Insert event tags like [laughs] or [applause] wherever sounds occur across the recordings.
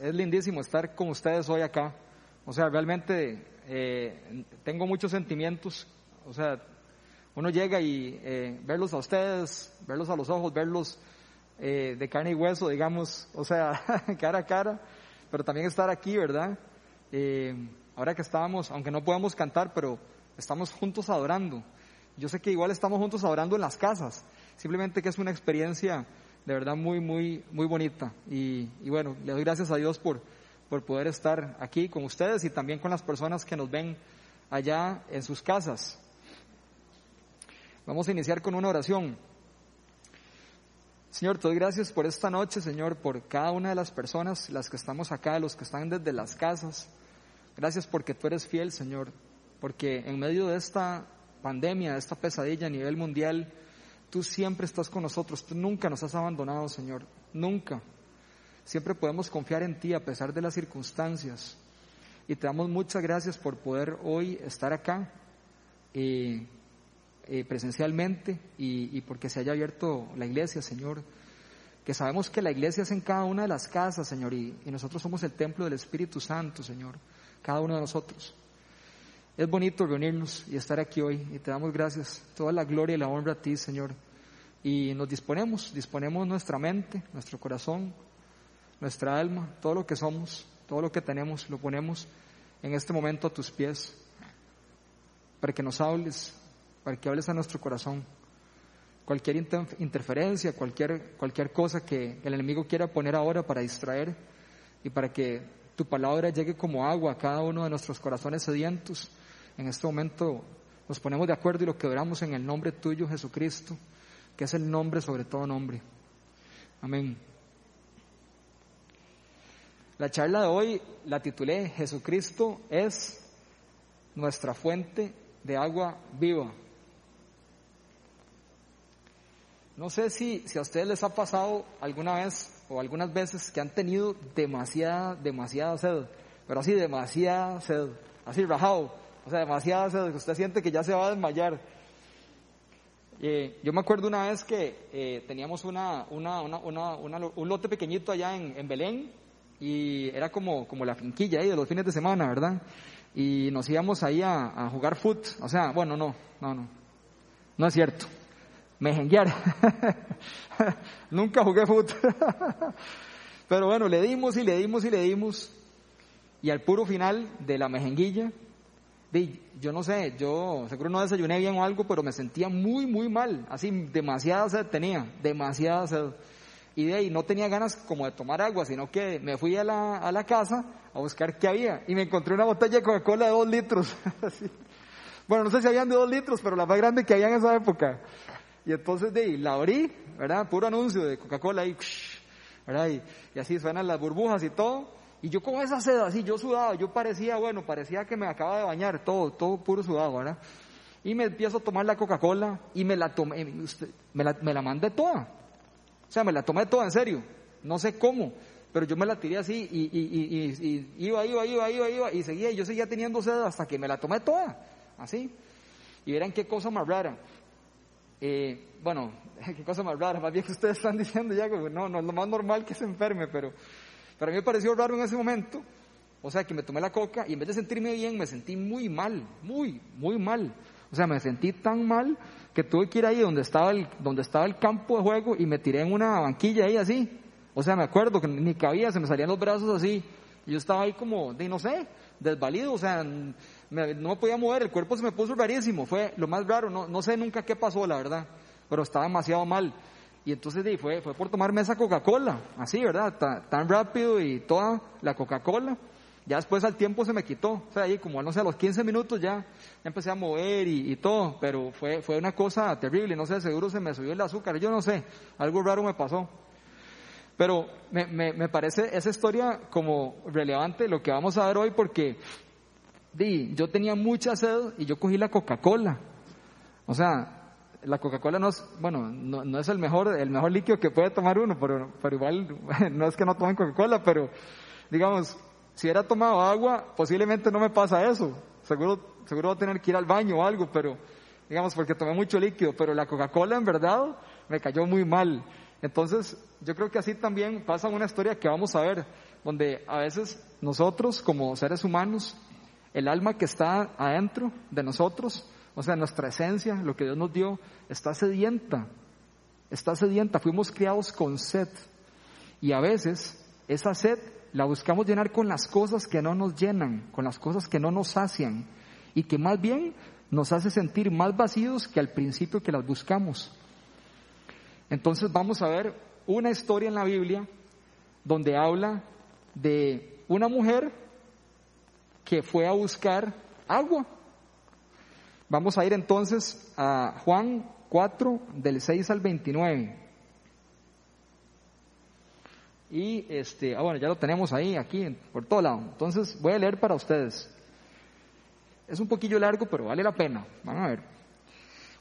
es lindísimo estar con ustedes hoy acá. O sea, realmente eh, tengo muchos sentimientos. O sea, uno llega y eh, verlos a ustedes, verlos a los ojos, verlos eh, de carne y hueso, digamos, o sea, [laughs] cara a cara, pero también estar aquí, ¿verdad? Eh, ahora que estábamos, aunque no podamos cantar, pero estamos juntos adorando. Yo sé que igual estamos juntos adorando en las casas, simplemente que es una experiencia de verdad muy, muy, muy bonita. Y, y bueno, le doy gracias a Dios por, por poder estar aquí con ustedes y también con las personas que nos ven allá en sus casas. Vamos a iniciar con una oración. Señor, te doy gracias por esta noche, Señor, por cada una de las personas, las que estamos acá, los que están desde las casas. Gracias porque tú eres fiel, Señor, porque en medio de esta pandemia, de esta pesadilla a nivel mundial, tú siempre estás con nosotros, tú nunca nos has abandonado, Señor, nunca. Siempre podemos confiar en ti a pesar de las circunstancias. Y te damos muchas gracias por poder hoy estar acá eh, eh, presencialmente y, porque se haya abierto la iglesia, Señor. Que sabemos que la iglesia es en cada una de las casas, Señor, y nosotros somos el templo del Espíritu Santo, Señor, cada uno de nosotros. Es bonito reunirnos y estar aquí hoy y te damos gracias, toda la gloria y la honra a ti, Señor. Y nos disponemos, disponemos nuestra mente, nuestro corazón, nuestra alma, todo lo que somos, todo lo que tenemos, lo ponemos en este momento a tus pies, para que nos hables, para que hables a nuestro corazón. Cualquier interferencia, cualquier, cualquier cosa que el enemigo quiera poner ahora para distraer y para que tu palabra llegue como agua a cada uno de nuestros corazones sedientos. En este momento nos ponemos de acuerdo y lo quebramos en el nombre tuyo, Jesucristo, que es el nombre sobre todo nombre. Amén. La charla de hoy la titulé Jesucristo es nuestra fuente de agua viva. No sé si, si a ustedes les ha pasado alguna vez o algunas veces que han tenido demasiada, demasiada sed, pero así demasiada sed, así rajado, o sea, demasiada sed, que usted siente que ya se va a desmayar. Eh, yo me acuerdo una vez que eh, teníamos una, una, una, un lote pequeñito allá en, en, Belén y era como, como la finquilla ahí de los fines de semana, ¿verdad? Y nos íbamos ahí a, jugar foot, o sea, bueno, no, no, no, no es cierto mejenguear. [laughs] Nunca jugué fútbol. [laughs] Pero bueno, le dimos y le dimos y le dimos. Y al puro final de la mejenguilla, yo no sé, yo seguro no desayuné bien o algo, pero me sentía muy, muy mal. Así, demasiada sed tenía, demasiada sed. Y de ahí no tenía ganas como de tomar agua, sino que me fui a la, a la casa a buscar qué había. Y me encontré una botella de Coca-Cola de dos litros. [laughs] bueno, no sé si habían de dos litros, pero la más grande que había en esa época. Y entonces de la abrí, ¿verdad? Puro anuncio de Coca-Cola ¿verdad? Y, y, así suenan las burbujas y todo. Y yo con esa sed así, yo sudado, yo parecía, bueno, parecía que me acaba de bañar, todo, todo puro sudado, ¿verdad? Y me empiezo a tomar la Coca-Cola y me la tomé, me la, me la mandé toda. O sea, me la tomé toda, en serio. No sé cómo, pero yo me la tiré así y, y, iba, iba, iba, iba, iba, y seguía, y yo seguía teniendo sed hasta que me la tomé toda, así. Y verán qué cosa más rara. Eh, bueno, [laughs] qué cosa más rara, más bien que ustedes están diciendo ya, no, no es lo más normal que se enferme, pero para mí me pareció raro en ese momento, o sea, que me tomé la coca y en vez de sentirme bien, me sentí muy mal, muy, muy mal. O sea, me sentí tan mal que tuve que ir ahí donde estaba el, donde estaba el campo de juego y me tiré en una banquilla ahí así. O sea, me acuerdo que ni cabía, se me salían los brazos así. Y yo estaba ahí como, de no sé, desvalido, o sea, me, no me podía mover, el cuerpo se me puso rarísimo, fue lo más raro, no, no sé nunca qué pasó, la verdad, pero estaba demasiado mal. Y entonces di, fue, fue por tomarme esa Coca-Cola, así, ¿verdad? Tan, rápido y toda la Coca-Cola. Ya después al tiempo se me quitó, o sea, ahí como, no sé, a los 15 minutos ya, ya empecé a mover y, y, todo, pero fue, fue una cosa terrible, no sé, seguro se me subió el azúcar, yo no sé, algo raro me pasó. Pero me, me, me parece esa historia como relevante lo que vamos a ver hoy porque di, yo tenía mucha sed y yo cogí la Coca-Cola. O sea, la Coca-Cola no es, bueno, no, no, es el mejor, el mejor líquido que puede tomar uno, pero, pero igual [laughs] no es que no tomen Coca-Cola, pero digamos, si hubiera tomado agua, posiblemente no me pasa eso. Seguro, seguro voy a tener que ir al baño o algo, pero digamos, porque tomé mucho líquido, pero la Coca-Cola en verdad me cayó muy mal. Entonces, yo creo que así también pasa una historia que vamos a ver donde a veces nosotros como seres humanos, el alma que está adentro de nosotros, o sea, nuestra esencia, lo que Dios nos dio, está sedienta, está sedienta, fuimos criados con sed. Y a veces esa sed la buscamos llenar con las cosas que no nos llenan, con las cosas que no nos sacian y que más bien nos hace sentir más vacíos que al principio que las buscamos. Entonces vamos a ver una historia en la Biblia donde habla de una mujer que fue a buscar agua. Vamos a ir entonces a Juan 4 del 6 al 29. Y este, ah, bueno, ya lo tenemos ahí, aquí, por todo lado. Entonces voy a leer para ustedes. Es un poquillo largo, pero vale la pena. Van a ver.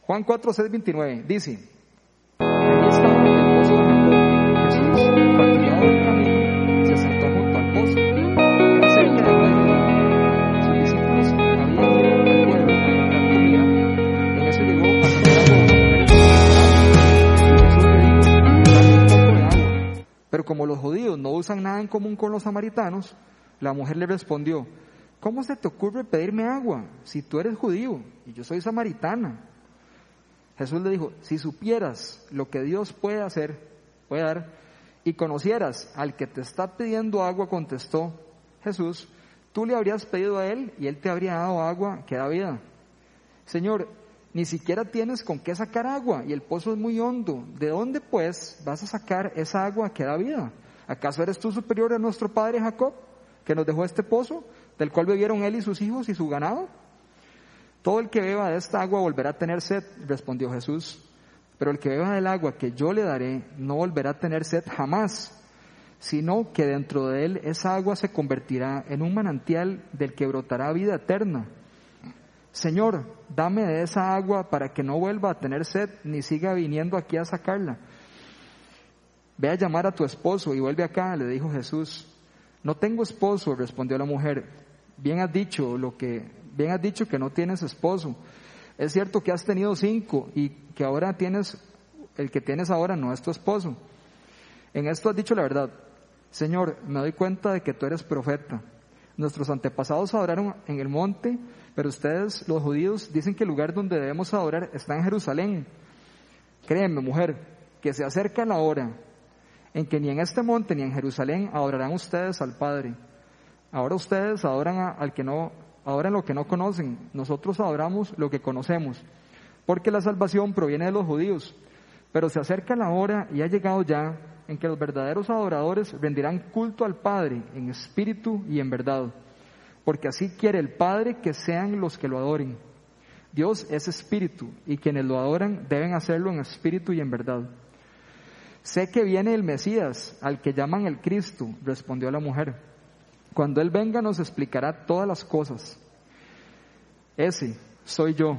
Juan 4, 6, 29. Dice, común con los samaritanos, la mujer le respondió, ¿cómo se te ocurre pedirme agua si tú eres judío y yo soy samaritana? Jesús le dijo, si supieras lo que Dios puede hacer, puede dar, y conocieras al que te está pidiendo agua, contestó Jesús, tú le habrías pedido a él y él te habría dado agua que da vida. Señor, ni siquiera tienes con qué sacar agua y el pozo es muy hondo. ¿De dónde pues vas a sacar esa agua que da vida? ¿Acaso eres tú superior a nuestro padre Jacob, que nos dejó este pozo, del cual bebieron él y sus hijos y su ganado? Todo el que beba de esta agua volverá a tener sed, respondió Jesús. Pero el que beba del agua que yo le daré no volverá a tener sed jamás, sino que dentro de él esa agua se convertirá en un manantial del que brotará vida eterna. Señor, dame de esa agua para que no vuelva a tener sed ni siga viniendo aquí a sacarla. Ve a llamar a tu esposo y vuelve acá, le dijo Jesús. No tengo esposo, respondió la mujer. Bien has dicho lo que bien has dicho que no tienes esposo. Es cierto que has tenido cinco y que ahora tienes, el que tienes ahora no es tu esposo. En esto has dicho la verdad. Señor, me doy cuenta de que tú eres profeta. Nuestros antepasados adoraron en el monte, pero ustedes, los judíos, dicen que el lugar donde debemos adorar está en Jerusalén. Créeme, mujer, que se acerca la hora en que ni en este monte ni en Jerusalén adorarán ustedes al Padre. Ahora ustedes adoran a, al que no adoran lo que no conocen, nosotros adoramos lo que conocemos, porque la salvación proviene de los judíos. Pero se acerca la hora y ha llegado ya en que los verdaderos adoradores rendirán culto al Padre en espíritu y en verdad, porque así quiere el Padre que sean los que lo adoren. Dios es espíritu y quienes lo adoran deben hacerlo en espíritu y en verdad. Sé que viene el Mesías, al que llaman el Cristo, respondió la mujer. Cuando Él venga nos explicará todas las cosas. Ese soy yo,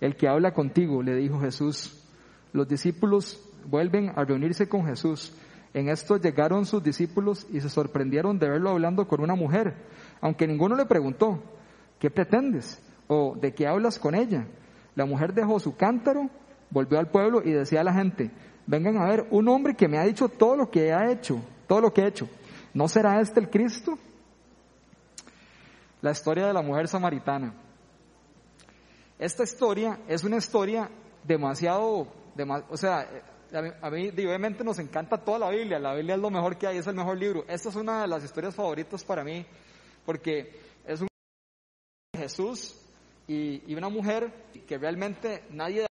el que habla contigo, le dijo Jesús. Los discípulos vuelven a reunirse con Jesús. En esto llegaron sus discípulos y se sorprendieron de verlo hablando con una mujer, aunque ninguno le preguntó, ¿qué pretendes? ¿O de qué hablas con ella? La mujer dejó su cántaro, volvió al pueblo y decía a la gente, vengan a ver un hombre que me ha dicho todo lo que ha hecho, todo lo que he hecho. ¿No será este el Cristo? La historia de la mujer samaritana. Esta historia es una historia demasiado, o sea, a mí obviamente nos encanta toda la Biblia, la Biblia es lo mejor que hay, es el mejor libro. Esta es una de las historias favoritas para mí, porque es un Jesús y, y una mujer que realmente nadie da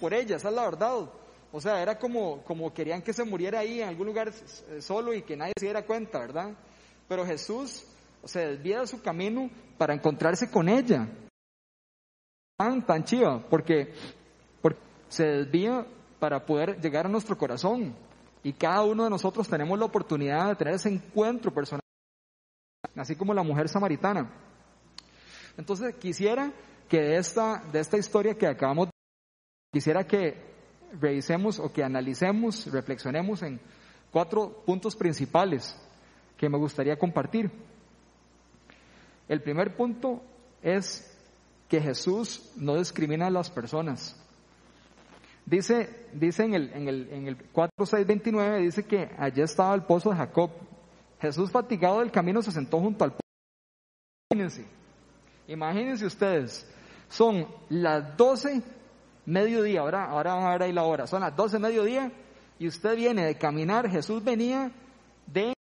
por ella, esa es la verdad. O sea, era como, como querían que se muriera ahí en algún lugar solo y que nadie se diera cuenta, ¿verdad? Pero Jesús se desvía de su camino para encontrarse con ella. Tan, tan chiva, porque, porque se desvía para poder llegar a nuestro corazón. Y cada uno de nosotros tenemos la oportunidad de tener ese encuentro personal, así como la mujer samaritana. Entonces quisiera que de esta, de esta historia que acabamos de quisiera que revisemos o que analicemos, reflexionemos en cuatro puntos principales que me gustaría compartir. El primer punto es que Jesús no discrimina a las personas. Dice, dice en el, en el, en el 4, 6, 29, dice que allí estaba el pozo de Jacob Jesús fatigado del camino se sentó junto al pozo. Imagínense, imagínense ustedes, son las 12 mediodía, ahora, ahora van a ver ahí la hora, son las 12 mediodía y usted viene de caminar, Jesús venía de,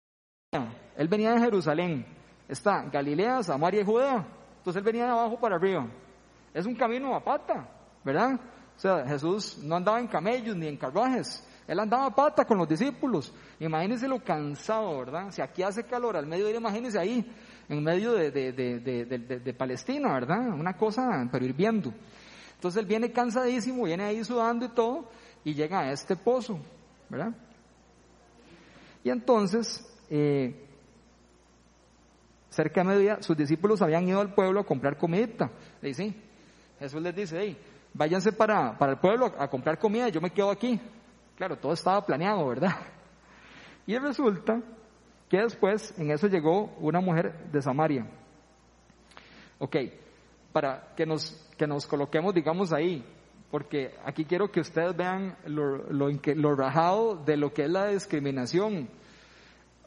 él venía de Jerusalén, está Galilea, Samaria y Judea, entonces él venía de abajo para arriba, es un camino a pata, ¿verdad? O sea, Jesús no andaba en camellos ni en carruajes, él andaba a pata con los discípulos, imagínense lo cansado, ¿verdad? Si aquí hace calor al mediodía, imagínense ahí, en medio de, de, de, de Palestina, ¿verdad? Una cosa, pero hirviendo. Entonces él viene cansadísimo, viene ahí sudando y todo, y llega a este pozo, ¿verdad? Y entonces, eh, cerca de mediodía, sus discípulos habían ido al pueblo a comprar comidita. Le dice, Jesús les dice, hey, váyanse para, para el pueblo a, comprar comida, yo me quedo aquí. Claro, todo estaba planeado, ¿verdad? Y resulta que después en eso llegó una mujer de Samaria. Ok, para que nos, que nos coloquemos, digamos, ahí, porque aquí quiero que ustedes vean lo, lo, rajado de lo que es la discriminación.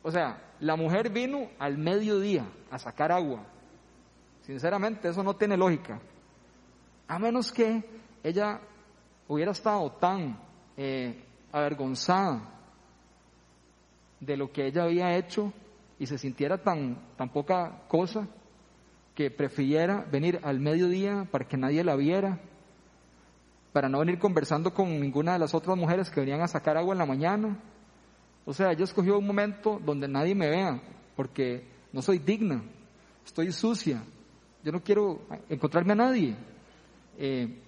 O sea, la mujer vino al mediodía a sacar agua. Sinceramente, eso no tiene lógica. A menos que ella hubiera estado tan eh, avergonzada de lo que ella había hecho y se sintiera tan, tan poca cosa que prefiriera venir al mediodía para que nadie la viera, para no venir conversando con ninguna de las otras mujeres que venían a sacar agua en la mañana. O sea, ella escogió un momento donde nadie me vea, porque no soy digna, estoy sucia, yo no quiero encontrarme a nadie. Eh,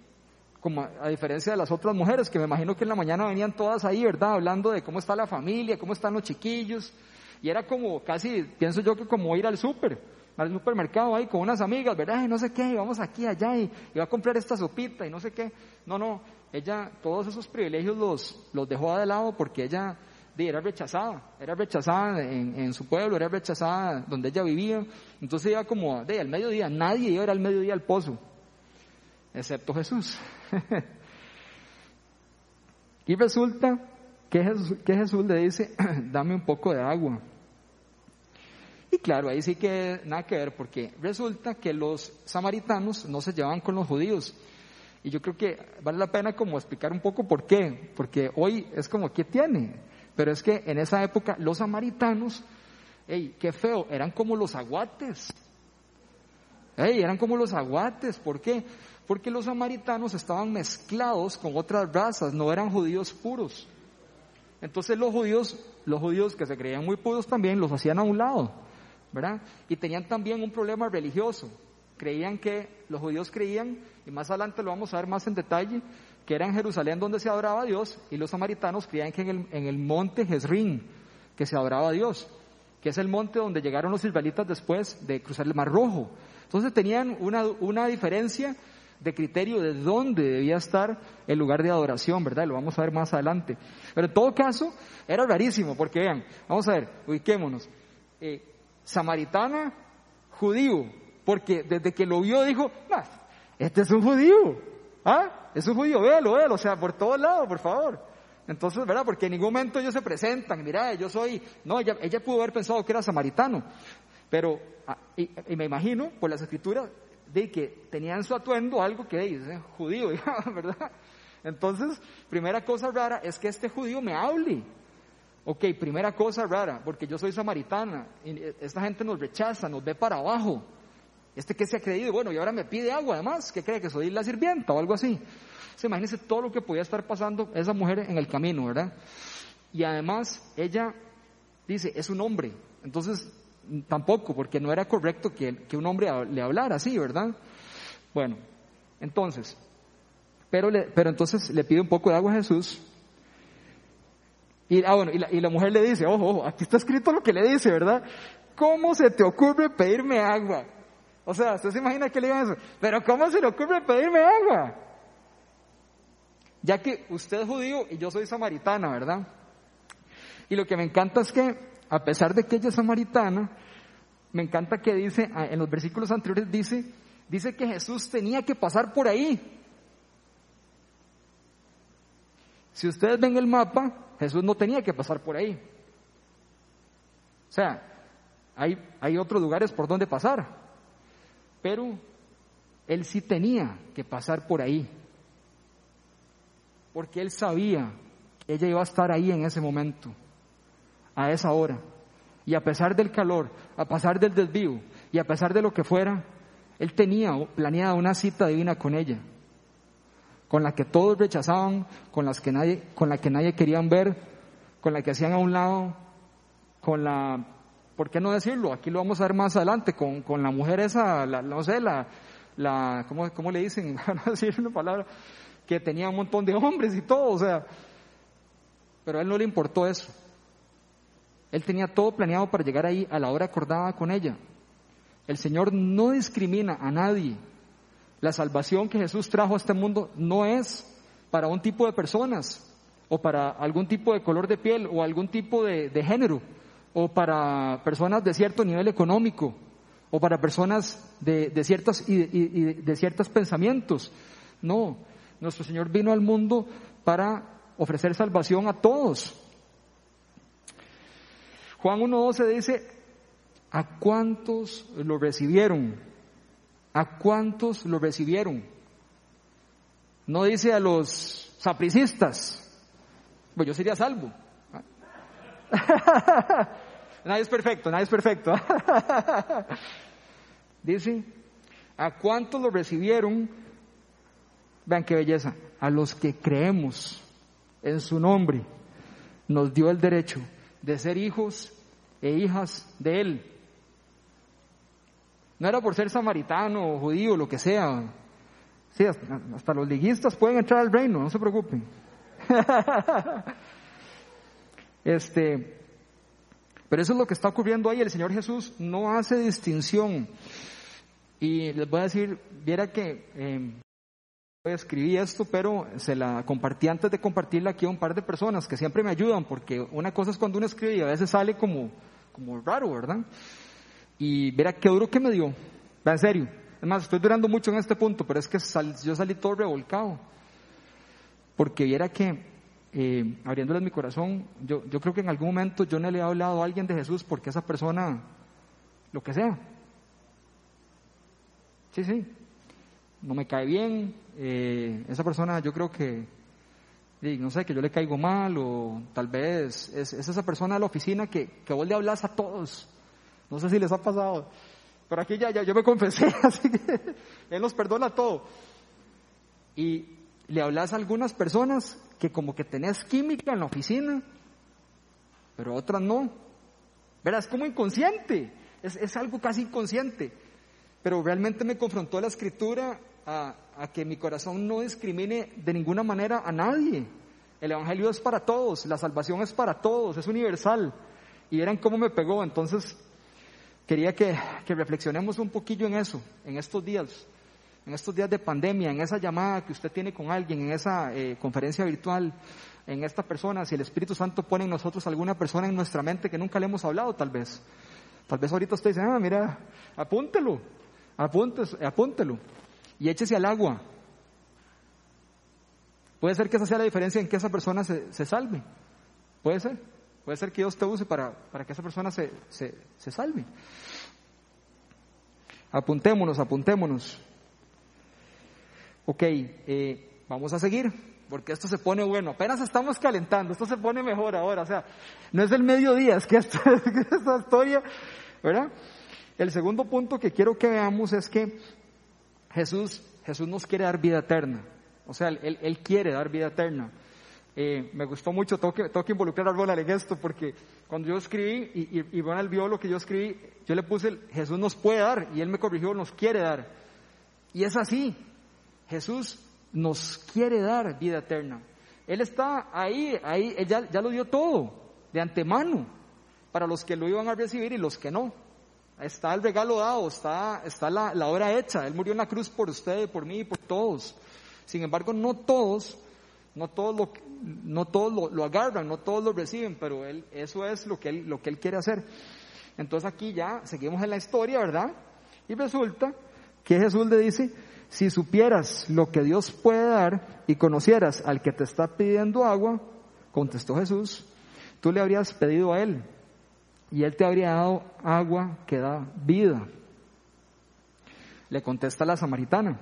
como a, diferencia de las otras mujeres, que me imagino que en la mañana venían todas ahí, ¿verdad? Hablando de cómo está la familia, cómo están los chiquillos, y era como casi, pienso yo que como ir al súper al supermercado ahí con unas amigas, ¿verdad? Y no sé qué, y vamos aquí, allá, y, y, va a comprar esta sopita y no sé qué. No, no, ella todos esos privilegios los, los dejó de lado porque ella era rechazada, era rechazada en, su pueblo, era rechazada donde ella vivía. Entonces iba como de al mediodía, nadie iba al mediodía al pozo, excepto Jesús. [laughs] y resulta que Jesús, que Jesús le dice, [clears throat] dame un poco de agua. Claro, ahí sí que nada que ver, porque resulta que los samaritanos no se llevaban con los judíos. Y yo creo que vale la pena como explicar un poco por qué, porque hoy es como, ¿qué tiene? Pero es que en esa época los samaritanos, hey, qué feo, eran como los aguates. Hey, eran como los aguates, ¿por qué? Porque los samaritanos estaban mezclados con otras razas, no eran judíos puros. Entonces los judíos, los judíos que se creían muy puros también los hacían a un lado. ¿Verdad? Y tenían también un problema religioso. Creían que, los judíos creían, y más adelante lo vamos a ver más en detalle, que era en Jerusalén donde se adoraba a Dios, y los samaritanos creían que en el, en el monte Jezrín, que se adoraba a Dios, que es el monte donde llegaron los israelitas después de cruzar el Mar Rojo. Entonces tenían una, una diferencia de criterio de dónde debía estar el lugar de adoración, ¿verdad? Lo vamos a ver más adelante. Pero en todo caso, era rarísimo, porque vean, vamos a ver, ubiquémonos. Eh, samaritana, judío, porque desde que lo vio dijo, este es un judío, ¿ah? Es un judío, véalo, véalo, o sea, por todos lados, por favor. Entonces, ¿verdad? Porque en ningún momento ellos se presentan, mira, yo soy, no, ella, pudo haber pensado que era samaritano, pero, ah, y, me imagino, por las escrituras, de que tenían su atuendo algo que dice judío, [laughs] ¿verdad? Entonces, primera cosa rara es que este judío me hable, Ok, primera cosa rara, porque yo soy samaritana, esta gente nos rechaza, nos ve para abajo. Este que se ha creído, bueno, y ahora me pide agua además, ¿qué cree que soy la sirvienta o algo así? Se imagínense todo lo que podía estar pasando esa mujer en el camino, ¿verdad? Y además, ella dice, es un hombre. Entonces, tampoco, porque no era correcto que, que un hombre le hablara así, ¿verdad? Bueno, entonces, pero, le, pero entonces le pide un poco de agua a Jesús y, ah, bueno, y, la, y la mujer le dice, ojo, aquí está escrito lo que le dice, ¿verdad? ¿Cómo se te ocurre pedirme agua? O sea, ¿usted se imagina que le digan eso? Pero ¿cómo se le ocurre pedirme agua? Ya que usted es judío y yo soy samaritana, ¿verdad? Y lo que me encanta es que, a pesar de que ella es samaritana, me encanta que dice, ah, en los versículos anteriores dice, dice que Jesús tenía que pasar por ahí. Si ustedes ven el mapa, Jesús no tenía que pasar por ahí. O sea, hay, hay otros lugares por donde pasar, pero él sí tenía que pasar por ahí, porque él sabía que ella iba a estar ahí en ese momento, a esa hora. Y a pesar del calor, a pesar del desvío y a pesar de lo que fuera, él tenía planeada una cita divina con ella, con la que todos rechazaban, con, las que nadie, con la que nadie querían ver, con la que hacían a un lado, con la, ¿por qué no decirlo? Aquí lo vamos a ver más adelante, con, con la mujer esa, la, no sé, la, la ¿cómo, ¿cómo, le dicen? [laughs] a decir una palabra, que tenía un montón de hombres y todo, o sea, pero a él no le importó eso. Él tenía todo planeado para llegar ahí a la hora acordada con ella. El Señor no discrimina a nadie. La salvación que Jesús trajo a este mundo no es para un tipo de personas o para algún tipo de color de piel o algún tipo de, género o para personas de cierto nivel económico o para personas de, de ciertas y de ciertos pensamientos. No, nuestro Señor vino al mundo para ofrecer salvación a todos. Juan 1.12 dice, ¿a cuántos lo recibieron? ¿A cuántos lo recibieron? No dice a los sapricistas, pues yo sería salvo. [laughs] nadie es perfecto, nadie es perfecto. [laughs] dice, ¿a cuántos lo recibieron? Vean qué belleza, a los que creemos en su nombre, nos dio el derecho de ser hijos e hijas de Él. No era por ser samaritano o judío, lo que sea. Sí, hasta, los liguistas pueden entrar al reino, no se preocupen. [laughs] este, pero eso es lo que está ocurriendo ahí. El Señor Jesús no hace distinción. Y les voy a decir, viera que eh, escribí esto, pero se la compartí antes de compartirla aquí a un par de personas que siempre me ayudan, porque una cosa es cuando uno escribe y a veces sale como, como raro, ¿verdad? Y verá qué duro que me dio, en serio. Además, estoy durando mucho en este punto, pero es que yo salí todo revolcado. Porque viera que, eh, abriéndoles mi corazón, yo, yo creo que en algún momento yo no le he hablado a alguien de Jesús porque esa persona, lo que sea. Sí, sí, no me cae bien, eh, esa persona yo creo que, no sé, que yo le caigo mal o tal vez es, esa persona de la oficina que, que vos le hablas a todos. No sé si les ha pasado, pero aquí ya, ya yo me confesé, [laughs] así que Él nos perdona todo. Y le hablas a algunas personas que como que tenés química en la oficina, pero otras no. Verás, es como inconsciente, es, es algo casi inconsciente pero realmente me confrontó la escritura a, que mi corazón no discrimine de ninguna manera a nadie. El Evangelio es para todos, la salvación es para todos, es universal. Y eran cómo me pegó. Entonces, quería que, reflexionemos un poquillo en eso, en estos días, en estos días de pandemia, en esa llamada que usted tiene con alguien, en esa eh, conferencia virtual, en esta persona, si el Espíritu Santo pone en nosotros alguna persona en nuestra mente que nunca le hemos hablado, tal vez. Tal vez ahorita usted dice, ah, mira, apúntelo, apúntelo y échese al agua. Puede ser que esa sea la diferencia en que esa persona se, salve. Puede ser. Puede ser que Dios te use para, para que esa persona se, se, salve. Apuntémonos, apuntémonos. Ok, eh, vamos a seguir, porque esto se pone bueno. Apenas estamos calentando, esto se pone mejor ahora. O sea, no es el mediodía, es que esta, [laughs] esta historia, ¿verdad? El segundo punto que quiero que veamos es que Jesús, Jesús nos quiere dar vida eterna. O sea, Él, él quiere dar vida eterna. Eh, me gustó mucho, tengo que, involucrar a Ronald en esto, porque cuando yo escribí y, y, Ronald vio lo que yo escribí, yo le puse, Jesús nos puede dar, y él me corrigió, nos quiere dar. Y es así, Jesús nos quiere dar vida eterna. Él está ahí, ahí, él ya, ya lo dio todo, de antemano, para los que lo iban a recibir y los que no. Está el regalo dado, está, está la, la obra hecha. Él murió en la cruz por usted, por mí y por todos. Sin embargo, no todos, no todos lo, no todos lo, agarran, no todos lo reciben, pero él, eso es lo que él, lo que él quiere hacer. Entonces aquí ya seguimos en la historia, ¿verdad? Y resulta que Jesús le dice, si supieras lo que Dios puede dar y conocieras al que te está pidiendo agua, contestó Jesús, tú le habrías pedido a él y él te habría dado agua que da vida. Le contesta la samaritana,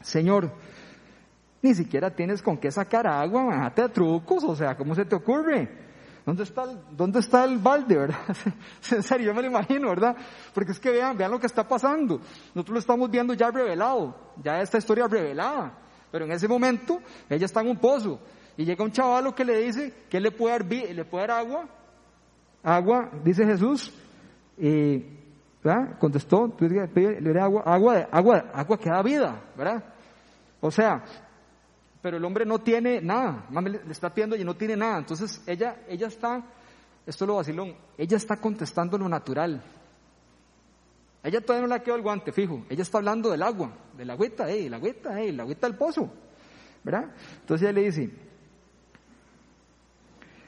Señor, ni siquiera tienes con qué sacar agua, bájate de trucos, o sea, ¿cómo se te ocurre? ¿Dónde está, el, ¿Dónde está el balde, [laughs] verdad? en serio, yo me lo imagino, ¿verdad? Porque es que vean, vean lo que está pasando. Nosotros lo estamos viendo ya revelado, ya esta historia revelada. Pero en ese momento, ella está en un pozo. Y llega un chavalo que le dice que le puede dar, le puede dar agua. Agua, dice Jesús. Y, ¿verdad? Contestó, le agua, agua, agua, agua que da vida, ¿verdad? O sea, pero el hombre no tiene nada, le está pidiendo y no tiene nada. Entonces ella, ella está, esto lo vacilón, ella está contestando lo natural. Ella todavía no le ha quedado el guante, fijo. Ella está hablando del agua, de la agüita, eh, la agüita, eh, la agüita del pozo. ¿Verdad? Entonces ella le dice,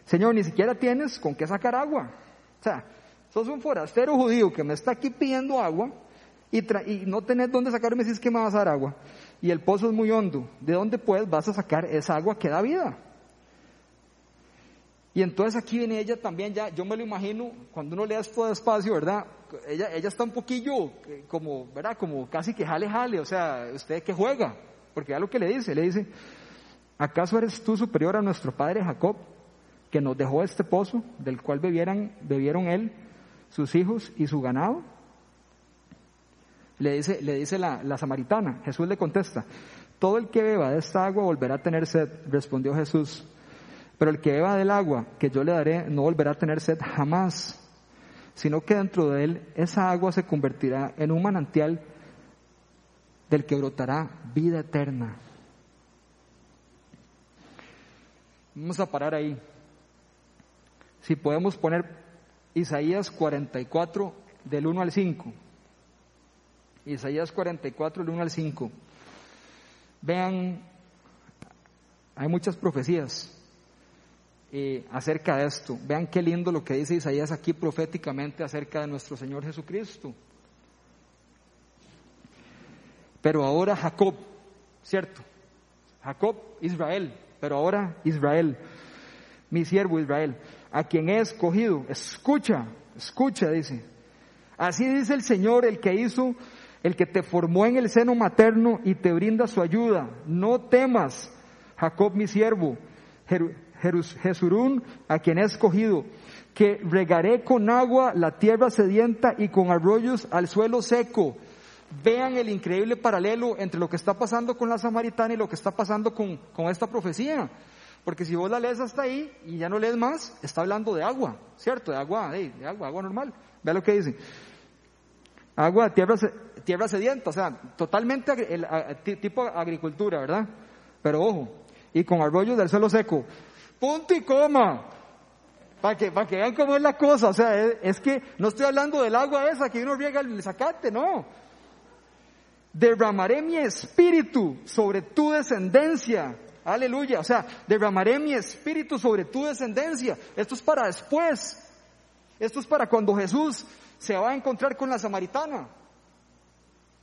Señor, ni siquiera tienes con qué sacar agua. O sea, sos un forastero judío que me está aquí pidiendo agua y, y no tenés dónde sacar, me decís que me vas a dar agua y el pozo es muy hondo, ¿de dónde pues vas a sacar esa agua que da vida? Y entonces aquí viene ella también ya, yo me lo imagino, cuando uno lee esto despacio, ¿verdad? Ella, ella está un poquillo eh, como, ¿verdad? Como casi que jale, jale, o sea, usted que juega, porque ya lo que le dice, le dice, ¿acaso eres tú superior a nuestro padre Jacob, que nos dejó este pozo, del cual bebieran, bebieron él, sus hijos y su ganado? Le dice, le dice la, la samaritana. Jesús le contesta, todo el que beba de esta agua volverá a tener sed, respondió Jesús. Pero el que beba del agua que yo le daré no volverá a tener sed jamás, sino que dentro de él esa agua se convertirá en un manantial del que brotará vida eterna. Vamos a parar ahí. Si podemos poner Isaías 44 del 1 al 5. Isaías 44, el 1 al 5. Vean, hay muchas profecías eh, acerca de esto. Vean qué lindo lo que dice Isaías aquí proféticamente acerca de nuestro Señor Jesucristo. Pero ahora Jacob, ¿cierto? Jacob, Israel, pero ahora Israel, mi siervo Israel, a quien he escogido, escucha, escucha, dice. Así dice el Señor, el que hizo el que te formó en el seno materno y te brinda su ayuda. No temas, Jacob mi siervo, Jesurún a quien he escogido, que regaré con agua la tierra sedienta y con arroyos al suelo seco. Vean el increíble paralelo entre lo que está pasando con la samaritana y lo que está pasando con, con esta profecía. Porque si vos la lees hasta ahí y ya no lees más, está hablando de agua, ¿cierto? De agua, de, agua, agua normal. Vea lo que dice. Agua, tierra, tierra sedienta, o sea, totalmente el, tipo agricultura, ¿verdad? Pero ojo, y con arroyos del suelo seco. Punto y coma. Para que, para que vean cómo es la cosa, o sea, es, que no estoy hablando del agua esa que uno riega el zacate, no. Derramaré mi espíritu sobre tu descendencia. Aleluya. O sea, derramaré mi espíritu sobre tu descendencia. Esto es para después. Esto es para cuando Jesús se va a encontrar con la samaritana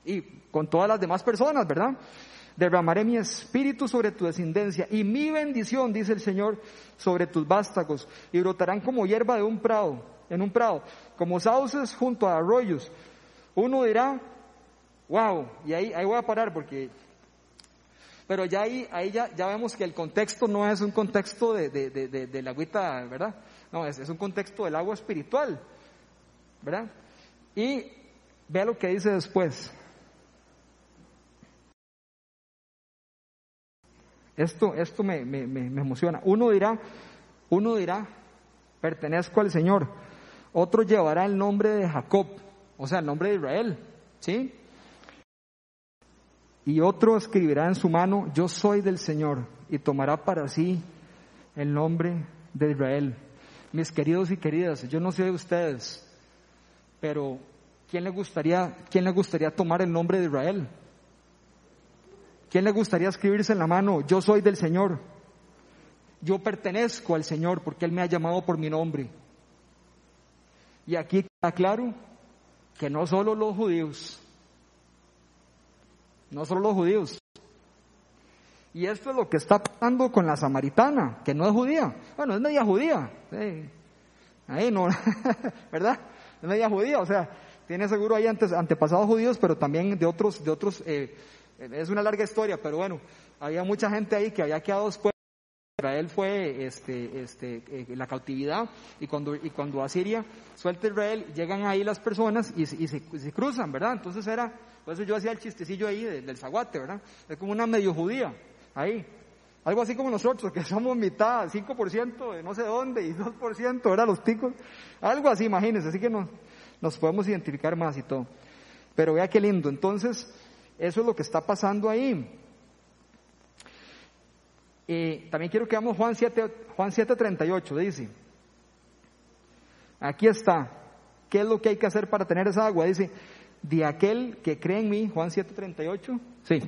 y con todas las demás personas, ¿verdad? Derramaré mi espíritu sobre tu descendencia y mi bendición, dice el Señor, sobre tus vástagos y brotarán como hierba de un prado, en un prado, como sauces junto a arroyos. Uno dirá, wow, y ahí, ahí voy a parar porque pero ya ahí, ahí ya, ya, vemos que el contexto no es un contexto de, de, de, de la agüita, ¿verdad? No, es, es, un contexto del agua espiritual. ¿verdad? Y vea lo que dice después. Esto, esto me, me, me, emociona. Uno dirá, uno dirá, pertenezco al Señor. Otro llevará el nombre de Jacob, o sea, el nombre de Israel, ¿sí? Y otro escribirá en su mano, yo soy del Señor, y tomará para sí el nombre de Israel. Mis queridos y queridas, yo no sé de ustedes, pero ¿quién le gustaría, quién le gustaría tomar el nombre de Israel? ¿Quién le gustaría escribirse en la mano, yo soy del Señor? Yo pertenezco al Señor porque Él me ha llamado por mi nombre. Y aquí está claro que no solo los judíos, no solo los judíos. Y esto es lo que está pasando con la samaritana, que no es judía. Bueno, es media judía. ahí no, [laughs] ¿verdad? Es media judía, o sea, tiene seguro ahí antepasados judíos, pero también de otros, de otros, eh, es una larga historia, pero bueno, había mucha gente ahí que había quedado después. Israel fue este, este, eh, la cautividad y cuando, y cuando Asiria suelta Israel, llegan ahí las personas y, y, se, cruzan, ¿verdad? Entonces era, por eso yo hacía el chistecillo ahí del zaguate, ¿verdad? Es como una medio judía, ahí. Algo así como nosotros, que [laughs] somos mitad, 5% de no sé dónde y 2%, ¿verdad? Los ticos. Algo así, imagínense, así que nos, nos podemos identificar más y todo. Pero vea qué lindo. Entonces, eso es lo que está pasando ahí. Y también quiero que veamos Juan 7, Juan 7:38, dice. Aquí está. ¿Qué es lo que hay que hacer para tener esa agua? Dice, de aquel que cree en mí, Juan 7:38, sí,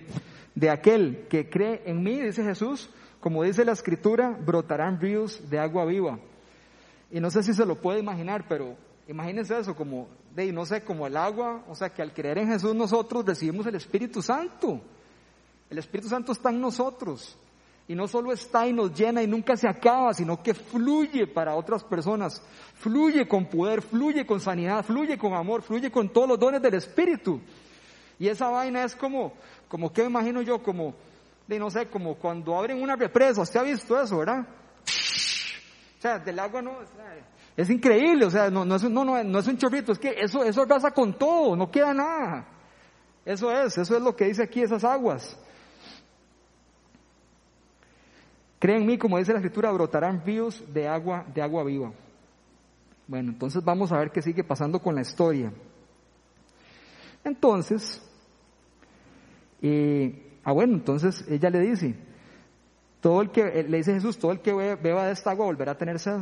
de aquel que cree en mí, dice Jesús, como dice la escritura, brotarán ríos de agua viva. Y no sé si se lo puede imaginar, pero imagínense eso, como, de, no sé, como el agua, o sea, que al creer en Jesús nosotros recibimos el Espíritu Santo. El Espíritu Santo está en nosotros. Y no solo está y nos llena y nunca se acaba, sino que fluye para otras personas. Fluye con poder, fluye con sanidad, fluye con amor, fluye con todos los dones del Espíritu. Y esa vaina es como, como que imagino yo, como, de no sé, como cuando abren una represa. ¿Usted ha visto eso, verdad? O sea, del agua no, es increíble, o sea, no, no, es, no, no, no es un chorrito, es que eso, eso pasa con todo, no queda nada. Eso es, eso es lo que dice aquí esas aguas. Creen en mí, como dice la escritura, brotarán ríos de agua, de agua viva. Bueno, entonces vamos a ver qué sigue pasando con la historia. Entonces, eh, ah bueno, entonces ella le dice, todo el que, eh, le dice Jesús, todo el que beba de esta agua volverá a tener sed.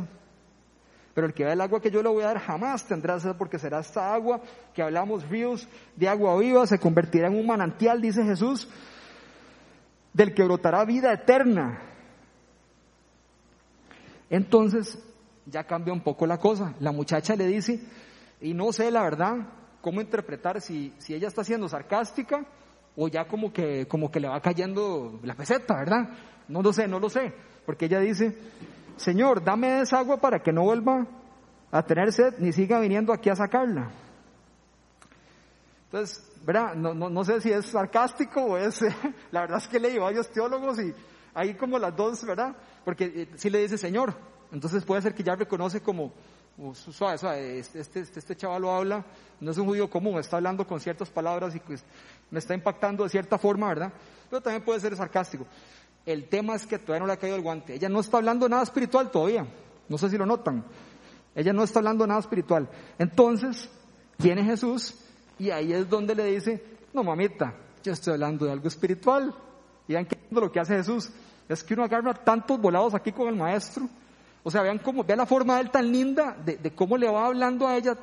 Pero el que beba el agua que yo le voy a dar jamás tendrá sed porque será esta agua que hablamos ríos de agua viva, se convertirá en un manantial, dice Jesús, del que brotará vida eterna. Entonces ya cambia un poco la cosa. La muchacha le dice, y no sé la verdad cómo interpretar si, si ella está siendo sarcástica o ya como que, como que le va cayendo la peseta, ¿verdad? No lo sé, no lo sé. Porque ella dice, Señor, dame esa agua para que no vuelva a tener sed ni siga viniendo aquí a sacarla. Entonces, ¿verdad? No, no, no sé si es sarcástico o es, [laughs] la verdad es que leí varios teólogos y Ahí como las dos, ¿verdad? Porque eh, si le dice Señor, entonces puede ser que ya reconoce como, suave, suave, este, este, este, este, chaval lo habla, no es un judío común, está hablando con ciertas palabras y pues me está impactando de cierta forma, ¿verdad? Pero también puede ser sarcástico. El tema es que todavía no le ha caído el guante. Ella no está hablando nada espiritual todavía. No sé si lo notan. Ella no está hablando nada espiritual. Entonces, viene Jesús y ahí es donde le dice, no mamita, yo estoy hablando de algo espiritual. Y vean que lo que hace Jesús. Es que uno agarra tantos volados aquí con el maestro. O sea, vean cómo, vean la forma de él tan linda, de, cómo le va hablando a ella,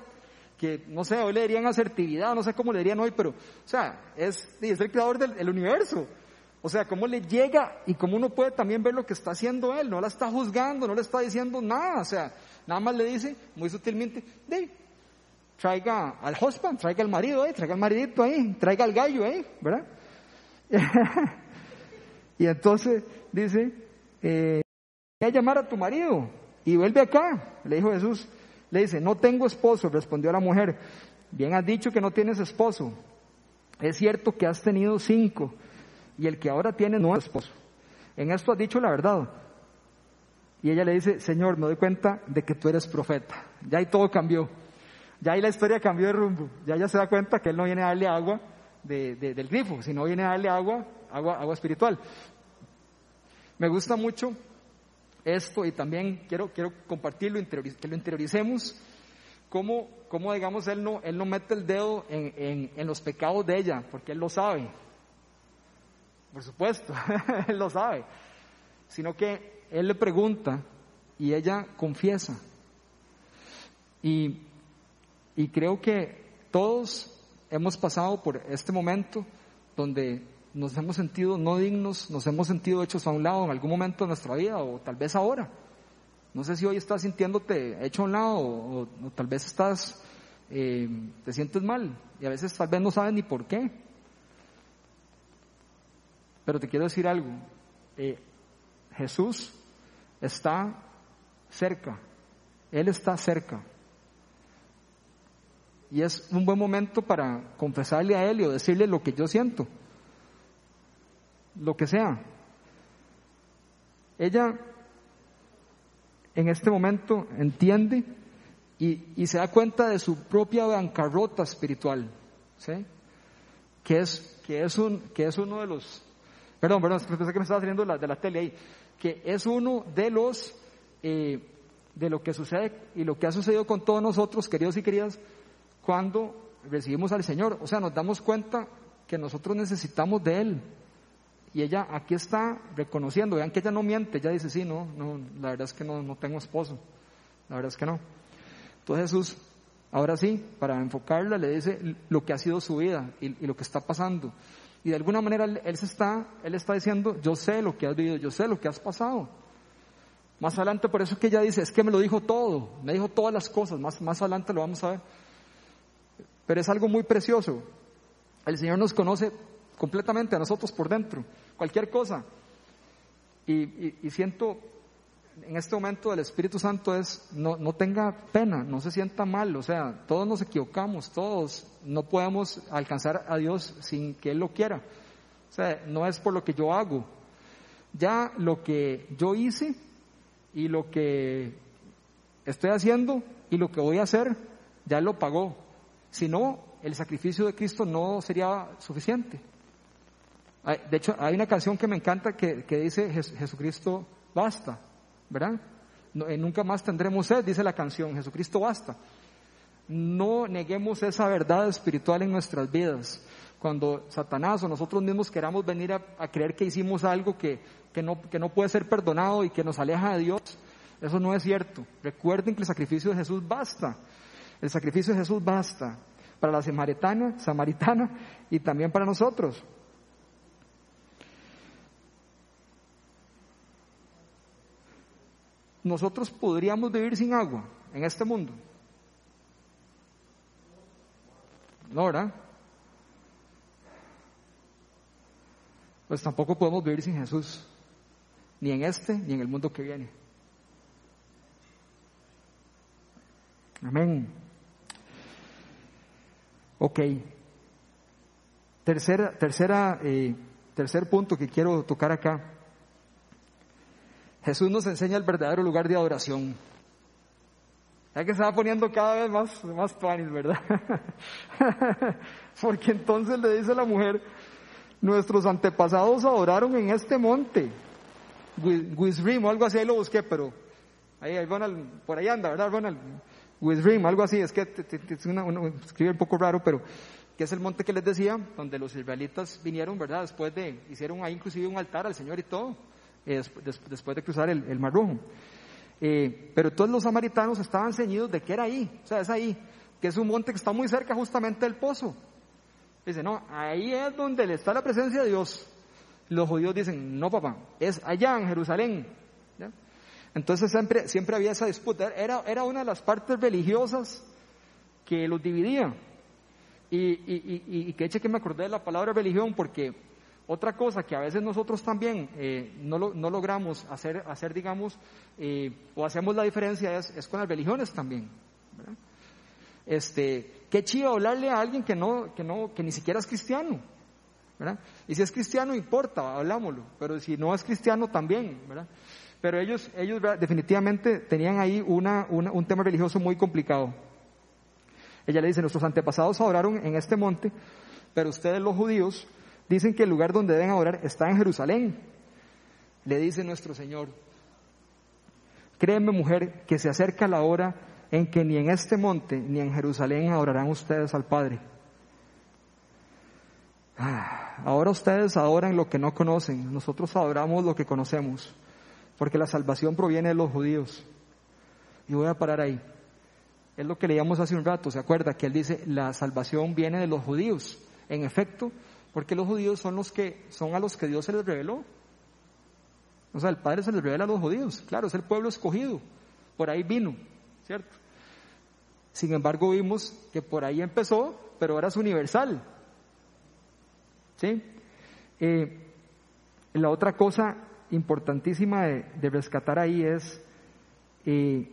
que no sé, hoy le dirían asertividad, no sé cómo le dirían hoy, pero, o sea, es, es el creador del, universo. O sea, cómo le llega y cómo uno puede también ver lo que está haciendo él. No la está juzgando, no le está diciendo nada. O sea, nada más le dice muy sutilmente, traiga al husband, traiga al marido ahí, traiga al maridito ahí, traiga al gallo ahí, ¿verdad? [laughs] Y entonces dice, eh, voy a llamar a tu marido y vuelve acá, le dijo Jesús. Le dice, no tengo esposo, respondió la mujer. Bien has dicho que no tienes esposo. Es cierto que has tenido cinco y el que ahora tiene no es esposo. En esto has dicho la verdad. Y ella le dice, Señor, me doy cuenta de que tú eres profeta. Ya ahí todo cambió. Ya ahí la historia cambió de rumbo. Ya ella se da cuenta que él no viene a darle agua del grifo, sino viene a darle agua agua, agua espiritual. Me gusta mucho esto y también quiero, quiero compartirlo, que lo interioricemos, cómo, cómo digamos, él no, él no mete el dedo en, en los pecados de ella, porque él lo sabe. Por supuesto, [laughs] él lo sabe. Sino que él le pregunta y ella confiesa. Y, y creo que todos hemos pasado por este momento donde nos hemos sentido no dignos, nos hemos sentido hechos a un lado en algún momento de nuestra vida o tal vez ahora. No sé si hoy estás sintiéndote hecho a un lado o, tal vez estás, eh, te sientes mal y a veces tal vez no sabes ni por qué. Pero te quiero decir algo, eh, Jesús está cerca Él está cerca. Y es un buen momento para confesarle a Él y decirle lo que yo siento, lo que sea. Ella en este momento entiende y, se da cuenta de su propia bancarrota espiritual, ¿sí? que, es, que, es un, que es uno de los, perdón, perdón, pensé que me estaba saliendo de la, de la tele ahí, que es uno de los, eh, de lo que sucede y lo que ha sucedido con todos nosotros, queridos y queridas, cuando recibimos al Señor. O sea, nos damos cuenta que nosotros necesitamos de Él. Y ella aquí está reconociendo, vean que ella no miente, ella dice, sí, no, no, la verdad es que no, no tengo esposo, la verdad es que no. Entonces Jesús, ahora sí, para enfocarla, le dice lo que ha sido su vida y, lo que está pasando. Y de alguna manera él, se está, él está diciendo, yo sé lo que has vivido, yo sé lo que has pasado. Más adelante, por eso es que ella dice, es que me lo dijo todo, me dijo todas las cosas, más, más adelante lo vamos a ver. Pero es algo muy precioso. El Señor nos conoce completamente a nosotros por dentro, cualquier cosa. Y, siento en este momento el Espíritu Santo es, no, no tenga pena, no se sienta mal, o sea, todos nos equivocamos, todos no podemos alcanzar a Dios sin que Él lo quiera. O sea, no es por lo que yo hago. Ya lo que yo hice y lo que estoy haciendo y lo que voy a hacer, ya lo pagó. Si no, el sacrificio de Cristo no sería suficiente. De hecho, hay una canción que me encanta que, dice Jesucristo basta, ¿verdad? nunca más tendremos sed, dice la canción, Jesucristo basta. No neguemos esa verdad espiritual en nuestras vidas. Cuando Satanás o nosotros mismos queramos venir a, creer que hicimos algo que, no, que no puede ser perdonado y que nos aleja de Dios, eso no es cierto. Recuerden que el sacrificio de Jesús basta. El sacrificio de Jesús basta para la samaritana, samaritana y también para nosotros. Nosotros podríamos vivir sin agua en este mundo. No, ¿verdad? Pues tampoco podemos vivir sin Jesús, ni en este, ni en el mundo que viene. Amén. Ok. Tercera, tercera, eh, tercer punto que quiero tocar acá. Jesús nos enseña el verdadero lugar de adoración. Ya que se va poniendo cada vez más, más panis, ¿verdad? [laughs] Porque entonces le dice la mujer, nuestros antepasados adoraron en este monte, Wisrim o algo así, ahí lo busqué, pero ahí, ahí por ahí anda, ¿verdad? Ronald? with algo así, es que es una, escribe un poco raro, pero que es el monte que les decía, donde los israelitas vinieron, ¿verdad? Después de, hicieron ahí inclusive un altar al Señor y todo, eh, después de cruzar el, Mar Rojo. Eh, pero todos los samaritanos estaban ceñidos de que era ahí, o sea, es ahí, que es un monte que está muy cerca justamente del pozo. Dice, no, ahí es donde está la presencia de Dios. Los judíos dicen, no papá, es allá en Jerusalén. Entonces siempre, siempre había esa disputa. Era, era una de las partes religiosas que los dividía. Y, y, y, que eche que me acordé de la palabra religión porque otra cosa que a veces nosotros también eh, no, no, logramos hacer, hacer digamos, eh, o hacemos la diferencia es, con las religiones también. Este, qué chido hablarle a alguien que no, que no, que ni siquiera es cristiano. Y si es cristiano, importa, hablámoslo, pero si no es cristiano también, ¿verdad? Pero ellos, ellos definitivamente tenían ahí una, un tema religioso muy complicado. Ella le dice, nuestros antepasados adoraron en este monte, pero ustedes los judíos dicen que el lugar donde deben adorar está en Jerusalén. Le dice nuestro Señor, créeme mujer que se acerca la hora en que ni en este monte ni en Jerusalén adorarán ustedes al Padre. Ah, ahora ustedes adoran lo que no conocen, nosotros adoramos lo que conocemos porque la salvación proviene de los judíos. Y voy a parar ahí. Es lo que leíamos hace un rato, ¿se acuerda? Que él dice, la salvación viene de los judíos. En efecto, porque los judíos son los que, son a los que Dios se les reveló. O sea, el Padre se les revela a los judíos. Claro, es el pueblo escogido. Por ahí vino, ¿cierto? Sin embargo, vimos que por ahí empezó, pero ahora es universal. ¿Sí? Eh, la otra cosa importantísima de, rescatar ahí es eh,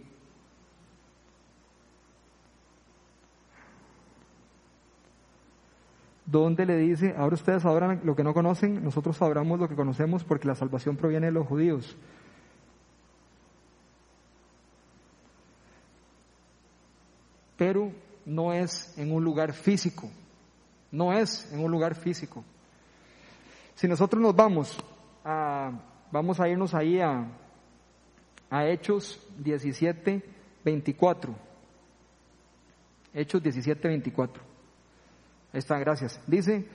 donde le dice, ahora ustedes adoran lo que no conocen, nosotros adoramos lo que conocemos porque la salvación proviene de los judíos. Pero no es en un lugar físico, no es en un lugar físico. Si nosotros nos vamos a, vamos a irnos ahí a, a Hechos 17, 24. Hechos 17, 24. Ahí gracias. Dice,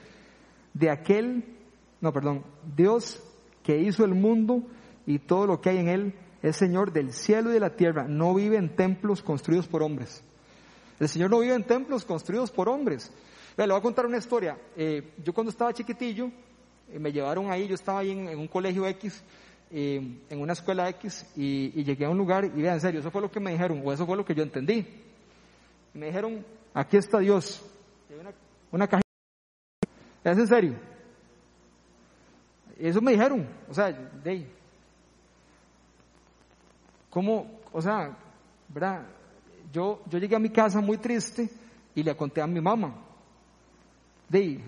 de aquel, no, perdón, Dios que hizo el mundo y todo lo que hay en él, es Señor del cielo y de la tierra, no vive en templos construidos por hombres. El Señor no vive en templos construidos por hombres. le voy a contar una historia. Eh, yo cuando estaba chiquitillo, eh, me llevaron ahí, yo estaba ahí en, un colegio X, eh, en una escuela X, y, y, llegué a un lugar, y vean, en serio, eso fue lo que me dijeron, o eso fue lo que yo entendí. me dijeron, aquí está Dios. Una, cajita. ¿Es en serio? Eso me dijeron. O sea, de ¿Cómo? O sea, ¿verdad? Yo, yo llegué a mi casa muy triste y le conté a mi mamá. De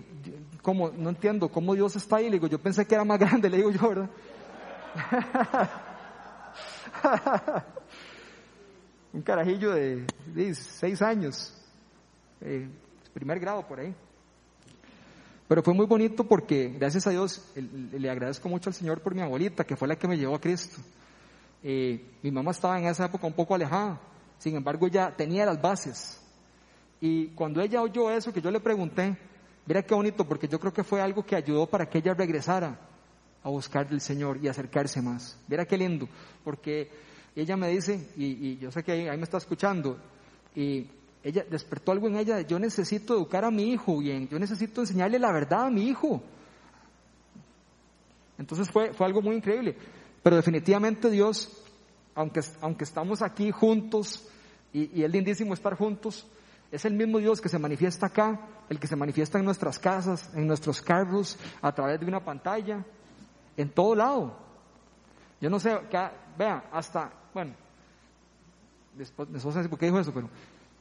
¿cómo? No entiendo cómo Dios está ahí. Le digo, yo pensé que era más [laughs] grande, le digo yo, ¿verdad? [laughs] Un carajillo de, de seis años. Eh, primer grado por ahí. Pero fue muy bonito porque, gracias a Dios, le agradezco mucho al Señor por mi abuelita, que fue la que me llevó a Cristo. Eh, mi mamá estaba en esa época un poco alejada, sin embargo ella tenía las bases. Y cuando ella oyó eso, que yo le pregunté, mira qué bonito, porque yo creo que fue algo que ayudó para que ella regresara a buscar del Señor y acercarse más. Mira qué lindo, porque ella me dice, y, yo sé que ahí, ahí me está escuchando, y ella despertó algo en ella de yo necesito educar a mi hijo bien, yo necesito enseñarle la verdad a mi hijo. Entonces fue, fue algo muy increíble. Pero definitivamente Dios, aunque, aunque estamos aquí juntos, y, y es lindísimo estar juntos, es el mismo Dios que se manifiesta acá, el que se manifiesta en nuestras casas, en nuestros carros, a través de una pantalla, en todo lado. Yo no sé, vea, hasta, bueno, después, no por qué dijo eso, pero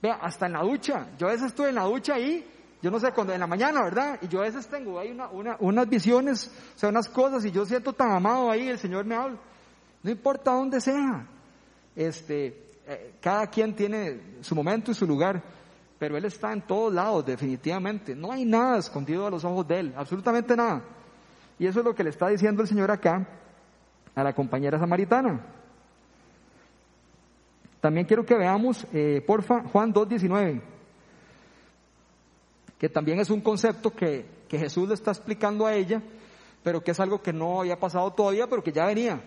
Vea, hasta en la ducha. Yo a veces estoy en la ducha ahí, yo no sé, cuando en la mañana, ¿verdad? Y yo a veces tengo ahí una, unas visiones, o sea, unas cosas, y yo siento tan amado ahí, el Señor me habla. No importa dónde sea. Este, eh, cada quien tiene su momento y su lugar, pero Él está en todos lados, definitivamente. No hay nada escondido a los ojos de Él, absolutamente nada. Y eso es lo que le está diciendo el Señor acá a la compañera samaritana. También quiero que veamos, eh, porfa, Juan 2.19, que también es un concepto que, que Jesús le está explicando a ella, pero que es algo que no había pasado todavía, pero que ya venía.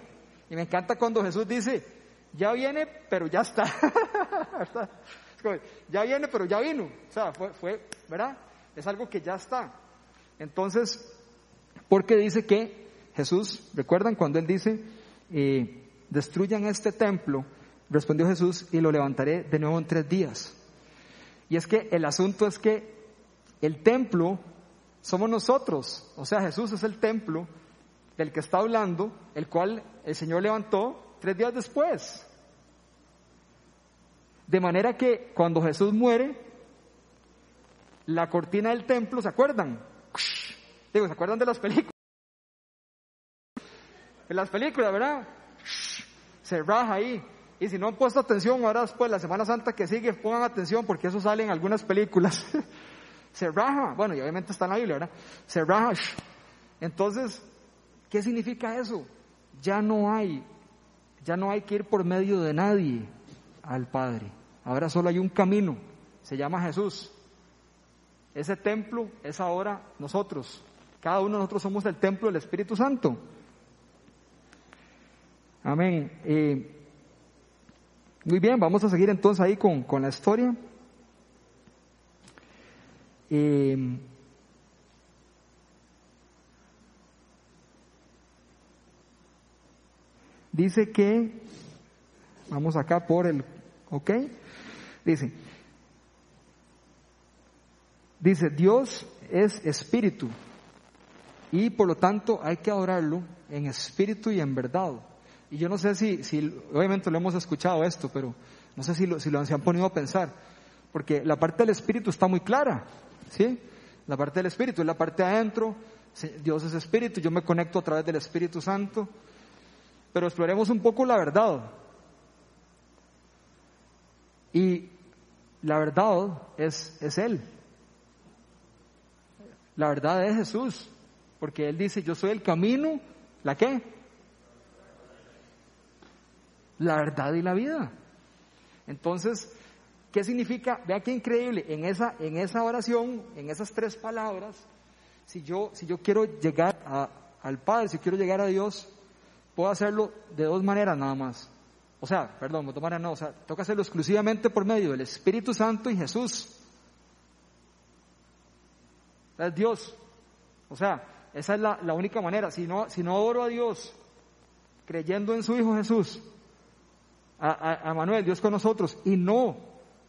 Y me encanta cuando Jesús dice, ya viene, pero ya está. [laughs] ya viene, pero ya vino. O sea, fue, fue, ¿verdad? Es algo que ya está. Entonces, porque dice que Jesús, recuerdan cuando él dice, eh, destruyan este templo Respondió Jesús, y lo levantaré de nuevo en tres días. Y es que el asunto es que el templo somos nosotros, o sea, Jesús es el templo del que está hablando, el cual el Señor levantó tres días después. De manera que cuando Jesús muere, la cortina del templo, ¿se acuerdan? Digo, ¿se acuerdan de las películas? De las películas, ¿verdad? Se raja ahí. Y si no han puesto atención, ahora después, la Semana Santa que sigue, pongan atención porque eso sale en algunas películas. [laughs] se raja, bueno, y obviamente está en la Biblia, ¿verdad? Se raja. Entonces, ¿qué significa eso? Ya no hay, ya no hay que ir por medio de nadie al Padre. Ahora solo hay un camino, se llama Jesús. Ese templo es ahora nosotros. Cada uno de nosotros somos el templo del Espíritu Santo. Amén. Eh, muy bien, vamos a seguir entonces ahí con, con la historia. Eh, dice que, vamos acá por el, ok, dice, dice, Dios es espíritu y por lo tanto hay que adorarlo en espíritu y en verdad. Y yo no sé si, si obviamente lo hemos escuchado esto, pero no sé si lo, si lo se han ponido a pensar, porque la parte del espíritu está muy clara, ¿sí? La parte del espíritu es la parte adentro. Dios es espíritu, yo me conecto a través del Espíritu Santo. Pero exploremos un poco la verdad. Y la verdad es, es Él. La verdad es Jesús. Porque Él dice, yo soy el camino, ¿la qué? La verdad y la vida. Entonces, ¿qué significa? Vea qué increíble, en esa, en esa oración, en esas tres palabras, si yo, si yo quiero llegar al Padre, si quiero llegar a Dios, puedo hacerlo de dos maneras nada más. O sea, perdón, no, no, o sea, que hacerlo exclusivamente por medio del Espíritu Santo y Jesús. Es Dios. O sea, esa es la, única manera. Si no, si no a Dios creyendo en su Hijo Jesús, a, Manuel, Dios con nosotros, y no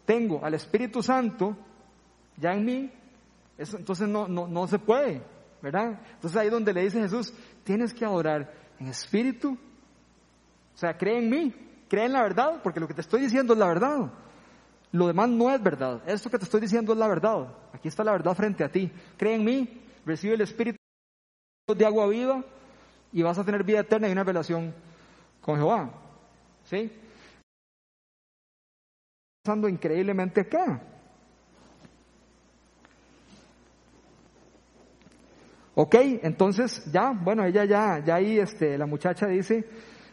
tengo al Espíritu Santo ya en mí, entonces no, no, no se puede, ¿verdad? Entonces ahí donde le dice Jesús, tienes que adorar en espíritu, o sea, cree en mí, cree en la verdad, porque lo que te estoy diciendo es la verdad. Lo demás no es verdad. Esto que te estoy diciendo es la verdad. Aquí está la verdad frente a ti. Cree en mí, recibe el Espíritu de agua viva y vas a tener vida eterna y una relación con Jehová. ¿Sí? Pasando increíblemente acá. Ok, entonces ya, bueno, ella ya, ya ahí, este, la muchacha dice,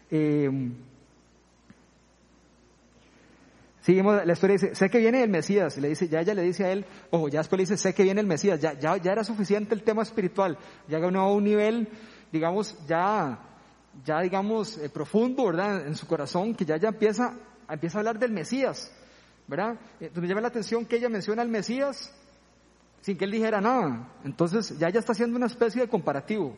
eh, Seguimos, la historia dice, sé que viene el Mesías, le dice, ya ella le dice a él, ojo, ya después le dice, sé que viene el Mesías, ya, ya, ya era suficiente el tema espiritual, ya ganó a un nivel, digamos, ya, ya digamos, eh, profundo, ¿verdad? En su corazón, que ya ya empieza, empieza a hablar del Mesías, ¿verdad? Entonces me llama la atención que ella menciona al Mesías sin que él dijera nada. Entonces ya ella está haciendo una especie de comparativo.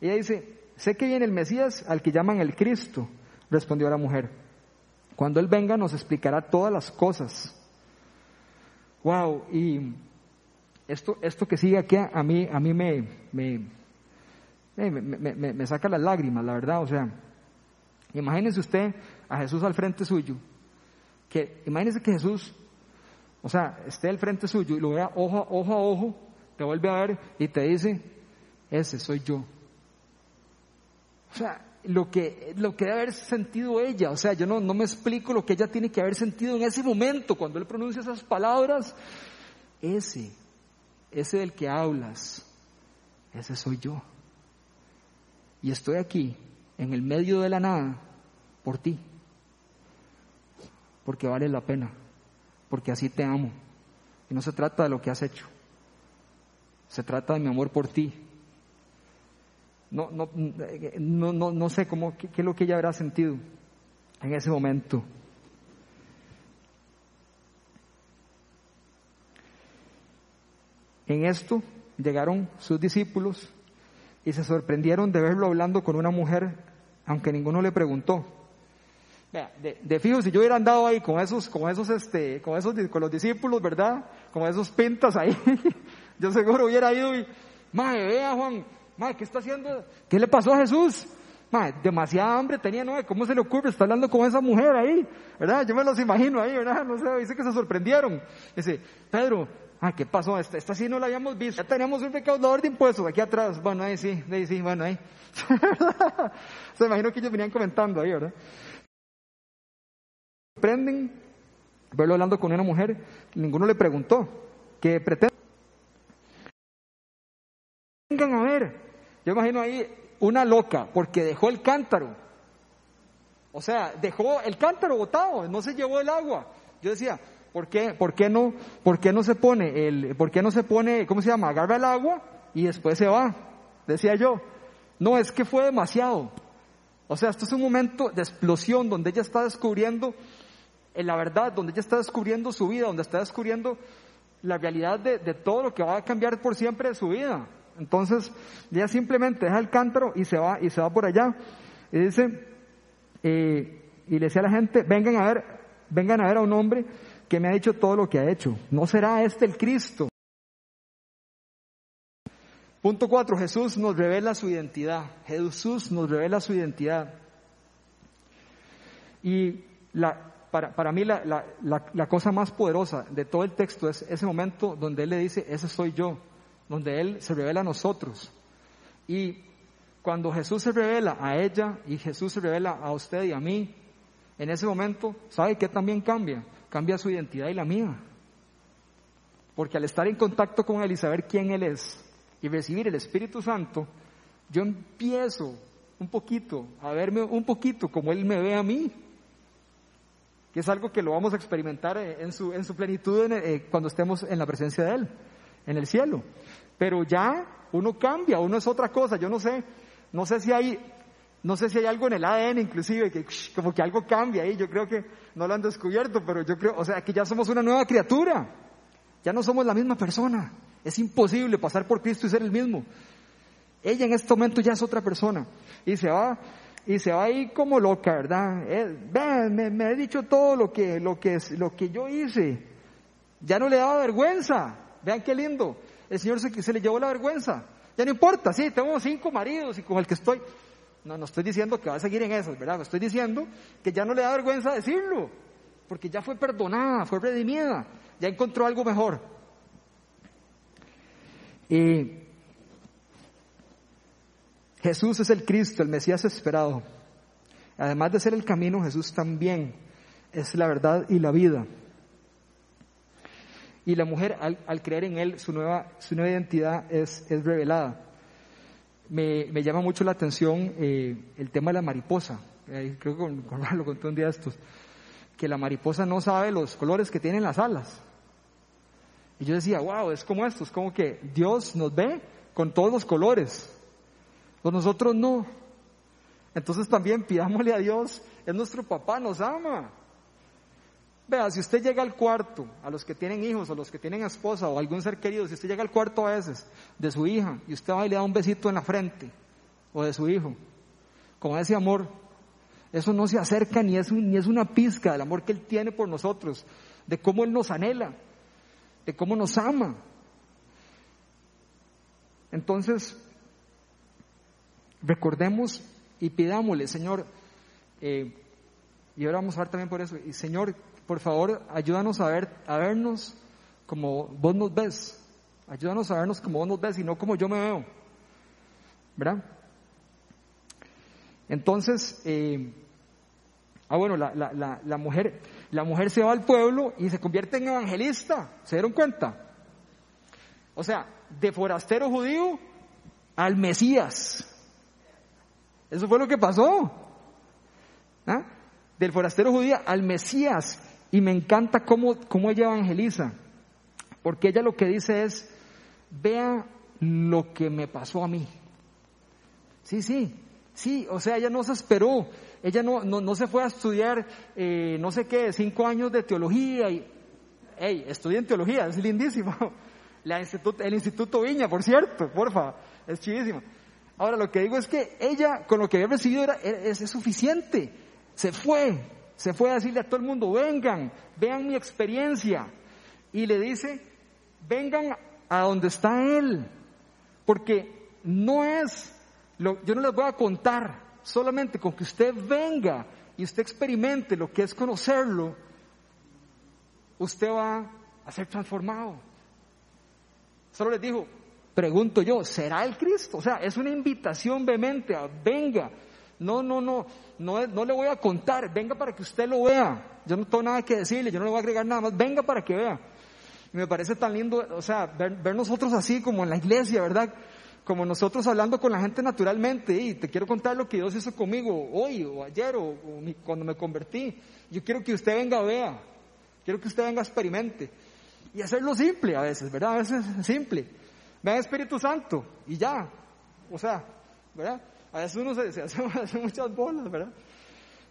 Ella dice, sé que viene el Mesías al que llaman el Cristo, respondió la mujer. Cuando Él venga nos explicará todas las cosas. Wow, y esto, esto que sigue aquí a mí, a mí me, me, me, me, saca las lágrimas, la verdad. O sea, imagínese usted a Jesús al frente suyo. Que, imagínese que Jesús, o sea, esté al frente suyo y lo vea ojo, ojo a ojo, te vuelve a ver y te dice, ese soy yo. O sea, lo que, lo que debe haber sentido ella. O sea, yo no, no me explico lo que ella tiene que haber sentido en ese momento cuando él pronuncia esas palabras. Ese, ese del que hablas, ese soy yo. Y estoy aquí, en el medio de la nada, por ti. Porque vale la pena. Porque así te amo. Y no se trata de lo que has hecho. Se trata de mi amor por ti, no, no, no, no, sé cómo, qué, es lo que ella habrá sentido en ese momento. En esto llegaron sus discípulos y se sorprendieron de verlo hablando con una mujer, aunque ninguno le preguntó. De, de, fijo, si yo hubiera andado ahí con esos, con esos, este, con esos, con los discípulos, ¿verdad? Con esos pintas ahí, [laughs] yo seguro hubiera ido y, madre, vea Juan, Madre, ¿qué está haciendo? ¿Qué le pasó a Jesús? Madre, demasiada hambre tenía, ¿no? ¿Cómo se le ocurre? Está hablando con esa mujer ahí, ¿verdad? Yo me los imagino ahí, ¿verdad? No sé, dice que se sorprendieron. Dice, Pedro, ah, ¿qué pasó? Esta, esta sí no la habíamos visto. Ya teníamos un recaudador de impuestos aquí atrás. Bueno, ahí sí, ahí sí, bueno, ahí. [laughs] se imagino que ellos venían comentando ahí, ¿verdad? Sorprenden verlo hablando con una mujer, ninguno le preguntó, ¿qué pretende? Vengan a ver, yo imagino ahí una loca porque dejó el cántaro. O sea, dejó el cántaro botado, no se llevó el agua. Yo decía, ¿por qué, por qué no, por qué no se pone el, por qué no se pone, ¿cómo se llama? Agarra el agua y después se va. Decía yo. No, es que fue demasiado. O sea, esto es un momento de explosión donde ella está descubriendo la verdad, donde ella está descubriendo su vida, donde está descubriendo la realidad de, de todo lo que va a cambiar por siempre de su vida. Entonces, ella simplemente deja el cántaro y se va, y se va por allá. Y dice, eh, y le decía a la gente, vengan a ver, vengan a ver a un hombre que me ha dicho todo lo que ha hecho. ¿No será este el Cristo? Punto cuatro, Jesús nos revela su identidad. Jesús nos revela su identidad. Y la, para, para, mí la, la, la, cosa más poderosa de todo el texto es ese momento donde Él le dice, ese soy yo. donde Él se revela a nosotros. Y cuando Jesús se revela a ella y Jesús se revela a usted y a mí, en ese momento, ¿sabe qué también cambia? Cambia su identidad y la mía. Porque al estar en contacto con Él y saber quién Él es y recibir el Espíritu Santo, yo empiezo un poquito a verme un poquito como Él me ve a mí. Que es algo que lo vamos a experimentar en su, en su plenitud eh, cuando estemos en la presencia de Él, en el cielo. Pero ya uno cambia, uno es otra cosa. Yo no sé, no sé si hay, no sé si hay algo en el ADN inclusive que como que algo cambia ahí. Yo creo que no lo han descubierto, pero yo creo, o sea, que ya somos una nueva criatura. Ya no somos la misma persona. Es imposible pasar por Cristo y ser el mismo. Ella en este momento ya es otra persona y se va y se va ahí como loca, ¿verdad? Eh, me, me, he dicho todo lo que, lo, que, lo que yo hice. Ya no le daba vergüenza. Vean qué lindo. El Señor se, se le llevó la vergüenza. Ya no importa, sí, tengo cinco maridos y con el que estoy. No, no estoy diciendo que va a seguir en eso, ¿verdad? Estoy diciendo que ya no le da vergüenza decirlo, porque ya fue perdonada, fue redimida, ya encontró algo mejor. Y Jesús es el Cristo, el Mesías esperado. Además de ser el camino, Jesús también es la verdad y la vida. Y la mujer, al, creer en Él, su nueva, su nueva identidad es, es revelada. Me, me, llama mucho la atención eh, el tema de la mariposa. creo que con, lo conté un día estos. Que la mariposa no sabe los colores que tienen las alas. Y yo decía, wow, es como esto, es como que Dios nos ve con todos los colores. Nosotros no. Entonces también pidámosle a Dios, es nuestro papá, nos ama. Vea, si usted llega al cuarto, a los que tienen hijos, o los que tienen esposa, o algún ser querido, si usted llega al cuarto a veces de su hija, y usted va y le da un besito en la frente, o de su hijo, con ese amor, eso no se acerca ni es, ni es una pizca del amor que Él tiene por nosotros, de cómo Él nos anhela, de cómo nos ama. Entonces, recordemos y pidámosle, Señor, eh, y ahora vamos a ver también por eso, y Señor, por favor, ayúdanos a, ver, a vernos como vos nos ves, ayúdanos a vernos como vos nos ves y no como yo me veo, ¿verdad? Entonces, eh, ah bueno, la, la, la, mujer, la mujer se va al pueblo y se convierte en evangelista, ¿se dieron cuenta? O sea, de forastero judío al Mesías. Eso fue lo que pasó. ¿Ah? Del forastero judía al Mesías. Y me encanta cómo, cómo ella evangeliza. Porque ella lo que dice es, vea lo que me pasó a mí. Sí, sí, sí, o sea, ella no se esperó, ella no, no, se fue a estudiar, eh, no sé qué, cinco años de teología y, hey, estudia en teología, es lindísimo. [laughs] La el Instituto Viña, por cierto, porfa, es chidísimo. Ahora lo que digo es que ella con lo que había recibido era, es, suficiente. Se fue, se fue a decirle a todo el mundo, vengan, vean mi experiencia. Y le dice, vengan a donde está Él. Porque no es, lo, yo no les voy a contar, solamente con que usted venga y usted experimente lo que es conocerlo, usted va a ser transformado. Solo les dijo, Pregunto yo, ¿será el Cristo? O sea, es una invitación vehemente a, venga, no, no, no, no, no le voy a contar, venga para que usted lo vea. Yo no tengo nada que decirle, yo no le voy a agregar nada más, venga para que vea. Me parece tan lindo, o sea, ver, nosotros así como en la iglesia, ¿verdad? Como nosotros hablando con la gente naturalmente, y te quiero contar lo que Dios hizo conmigo hoy o ayer o, cuando me convertí. Yo quiero que usted venga vea, quiero que usted venga experimente. Y hacerlo simple a veces, ¿verdad? A veces simple. Ven Espíritu Santo y ya. O sea, ¿verdad? A veces uno se, [laughs] hace, muchas bolas, ¿verdad?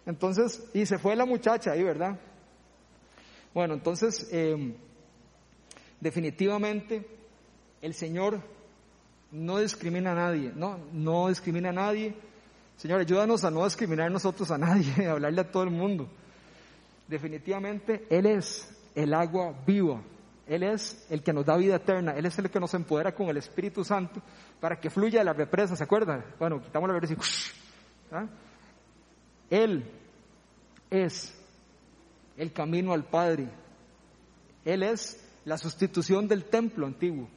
Entonces, y se fue la muchacha ahí, ¿verdad? Bueno, entonces, em, definitivamente, el Señor no discrimina a nadie, no, no discrimina a nadie. Señor, ayúdanos a no discriminar nosotros a nadie, a [laughs] hablarle a todo el mundo. Definitivamente, Él es el agua viva él es el que nos da vida eterna, Él es el que nos empodera con el Espíritu Santo para que fluya la represa, ¿se acuerdan? Bueno, quitamos la represa y... ¿ah? Él es el camino al Padre. Él es la sustitución del templo antiguo.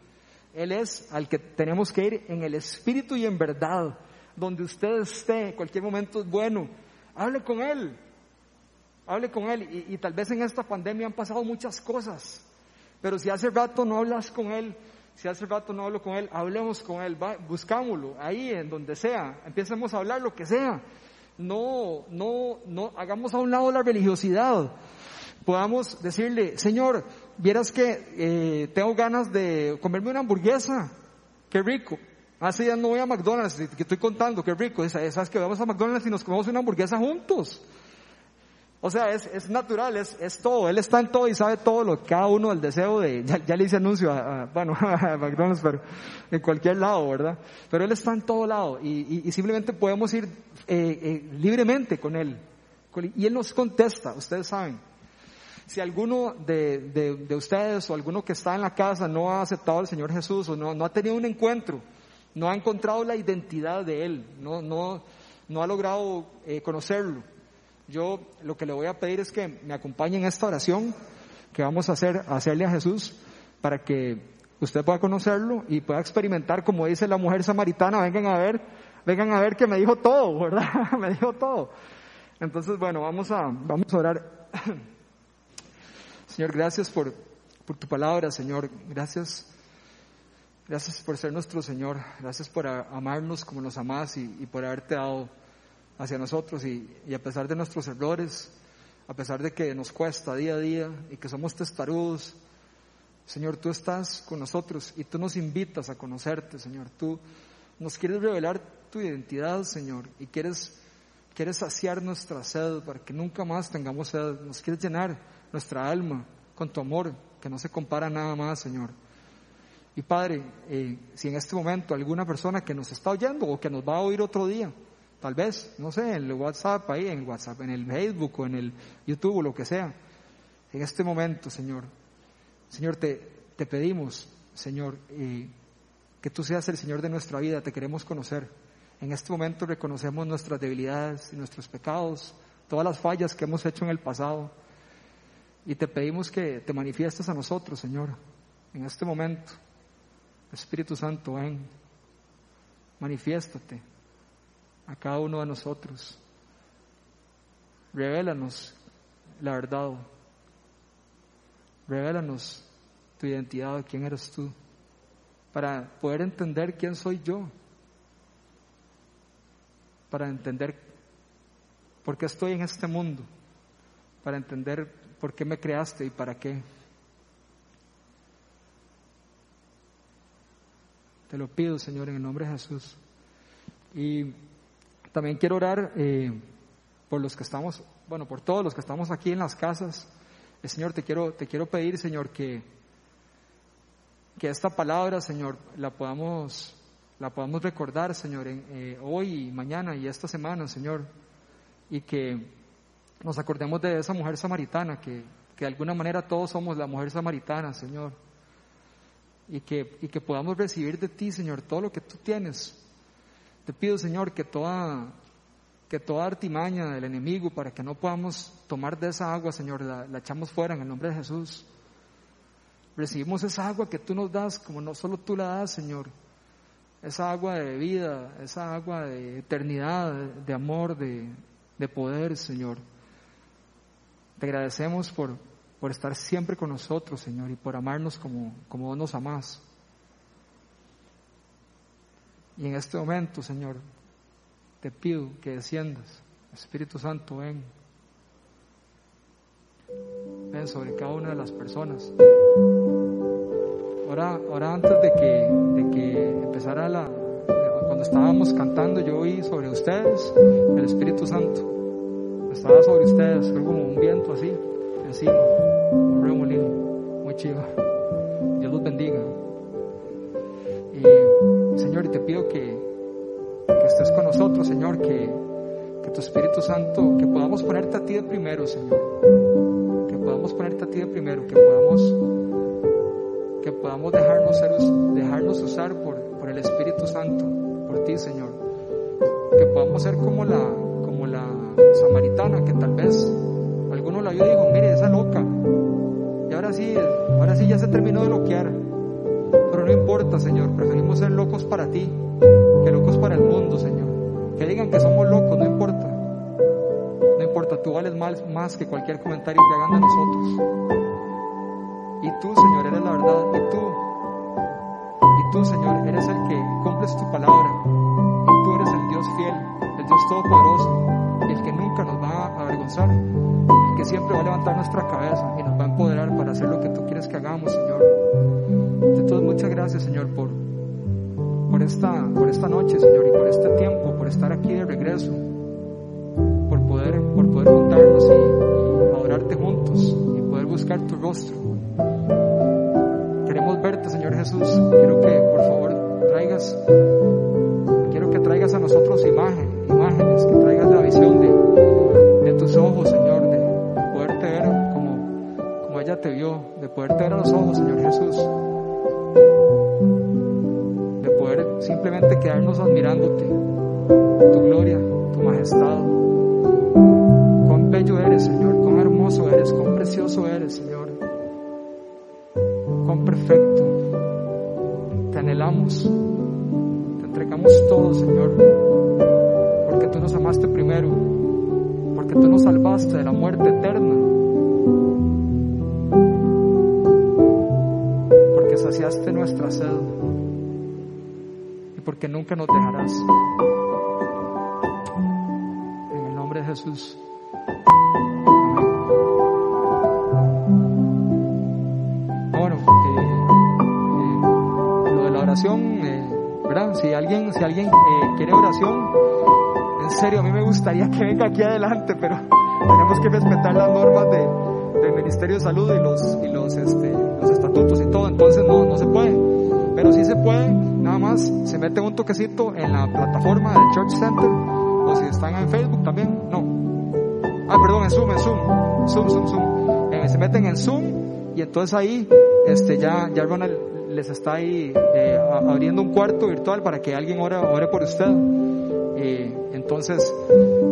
Él es al que tenemos que ir en el espíritu y en verdad. Donde usted esté, cualquier momento es bueno. Hable con Él. Hable con Él. Y tal vez en esta pandemia han pasado muchas cosas. Pero si hace rato no hablas con Él, si hace rato no hablo con Él, hablemos con Él, buscámoslo, ahí en donde sea, empecemos a hablar lo que sea. No, no, no, hagamos a un lado la religiosidad. Podamos decirle, Señor, vieras que eh, tengo ganas de comerme una hamburguesa, qué rico. Hace días no voy a McDonald's, que estoy contando, qué rico. Sabes que vamos a McDonald's y nos comemos una hamburguesa juntos. O sea, es, es natural, es, es, todo. Él está en todo y sabe todo lo que cada uno, el deseo de, ya, le hice anuncio a, bueno, [laughs] a McDonald's, pero en cualquier lado, ¿verdad? Pero Él está en todo lado y, y, simplemente podemos ir eh, eh, libremente con Él. Y Él nos contesta, ustedes saben. Si alguno de, de, de, ustedes o alguno que está en la casa no ha aceptado al Señor Jesús o no, no ha tenido un encuentro, no ha encontrado la identidad de Él, no, no, no ha logrado eh, conocerlo, yo lo que le voy a pedir es que me acompañe en esta oración que vamos a hacer, hacerle a Jesús para que usted pueda conocerlo y pueda experimentar, como dice la mujer samaritana, vengan a ver, vengan a ver que me dijo todo, [laughs] ¿verdad? me dijo todo. Entonces, bueno, vamos a, vamos a orar. [clears throat] Señor, gracias por, por tu palabra, Señor. Gracias. Gracias por ser nuestro Señor. Gracias por amarnos como nos amás y, y por haberte dado hacia nosotros y, a pesar de nuestros errores, a pesar de que nos cuesta día a día y que somos testarudos, Señor, tú estás con nosotros y tú nos invitas a conocerte, Señor. Tú nos quieres revelar tu identidad, Señor, y quieres, quieres saciar nuestra sed para que nunca más tengamos sed. Nos quieres llenar nuestra alma con tu amor, que no se compara nada más, Señor. Y Padre, eh, si en este momento alguna persona que nos está oyendo o que nos va a oír otro día, Tal vez, no sé, en el WhatsApp, ahí en WhatsApp, en el Facebook o en el YouTube o lo que sea. En este momento, Señor, Señor, te, te pedimos, Señor, que tú seas el Señor de nuestra vida, te queremos conocer. En este momento reconocemos nuestras debilidades y nuestros pecados, todas las fallas que hemos hecho en el pasado. Y te pedimos que te manifiestes a nosotros, Señor, en este momento. Espíritu Santo, ven, manifiéstate a cada uno de nosotros. Revélanos la verdad. Revélanos tu identidad, quién eres tú, para poder entender quién soy yo, para entender por qué estoy en este mundo, para entender por qué me creaste y para qué. Te lo pido, Señor, en el nombre de Jesús. Y también quiero orar eh, por los que estamos, bueno, por todos los que estamos aquí en las casas. Eh, Señor, te quiero, te quiero pedir, Señor, que, que esta palabra, Señor, la podamos, la podamos recordar, Señor, eh, hoy y mañana y esta semana, Señor, y que nos acordemos de esa mujer samaritana, que, que de alguna manera todos somos la mujer samaritana, Señor, y que, y que podamos recibir de ti, Señor, todo lo que tú tienes te pido, Señor, que toda, que toda artimaña del enemigo para que no podamos tomar de esa agua, Señor, la, echamos fuera en el nombre de Jesús. Recibimos esa agua que tú nos das, como no solo tú la das, Señor. Esa agua de vida, esa agua de eternidad, de amor, de, de poder, Señor. Te agradecemos por, por estar siempre con nosotros, Señor, y por amarnos como, como nos amás. Y en este momento, Señor, te pido que desciendas. Espíritu Santo, ven. Ven sobre cada una de las personas. Ahora, ahora antes de que, de que empezara la, cuando estábamos cantando, yo oí sobre ustedes el Espíritu Santo. Estaba sobre ustedes, fue como un viento así, encima, un remolino, muy chido. Dios los bendiga. Señor, y te pido que, estés con nosotros, Señor, que, que tu Espíritu Santo, que podamos ponerte a ti de primero, Señor. Que podamos ponerte a ti de primero, que podamos, que podamos dejarnos, ser, dejarnos usar por, por el Espíritu Santo, por ti, Señor. Que podamos ser como la, como la samaritana, que tal vez alguno la vio y dijo, mire, esa loca. Y ahora sí, ahora sí ya se terminó de loquear Pero no importa, Señor, preferimos ser locos para ti que locos para el mundo, Señor. Que digan que somos locos, no importa. No importa, tú vales más, más que cualquier comentario que hagan de nosotros. Y tú, Señor, eres la verdad. Y tú, y tú, Señor, eres el que cumples tu palabra. Y tú eres el Dios fiel, el Dios todopoderoso, el que nunca nos va a avergonzar, el que siempre va a levantar nuestra cabeza y nos va a empoderar Por, por, esta, por esta noche, Señor, y por este tiempo, por estar aquí de regreso, por poder, por poder juntarnos y, y adorarte juntos y poder buscar tu rostro. Queremos verte, Señor Jesús. Quiero nunca nos dejarás. En el nombre de Jesús. Bueno, eh, eh, lo de la oración, eh, ¿verdad? Si alguien, si alguien quiere oración, en serio, a mí me gustaría que venga aquí adelante, pero [laughs] tenemos que respetar las normas de, del Ministerio de Salud y los, y los, este, los estatutos y todo, entonces no, no se puede. Pero sí se puede, nada más se mete un toquecito en la plataforma del Church Center, o si están en Facebook también, no. Ah, perdón, en Zoom, en Zoom, Zoom, Zoom, Zoom. Eh, se meten en Zoom y entonces ahí este, ya, ya Ronald les está ahí eh, abriendo un cuarto virtual para que alguien ore, ore por usted. Entonces,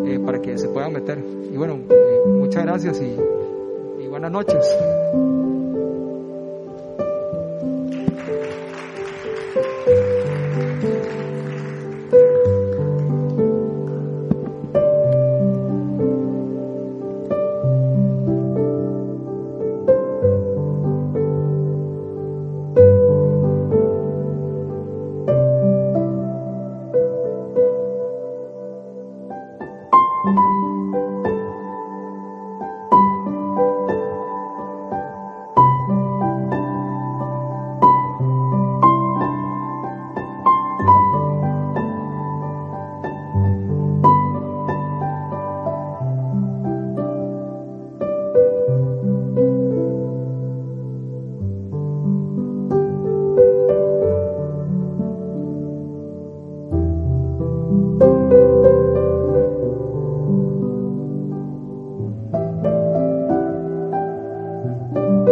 eh, para que se puedan meter. Y bueno, muchas gracias y buenas noches.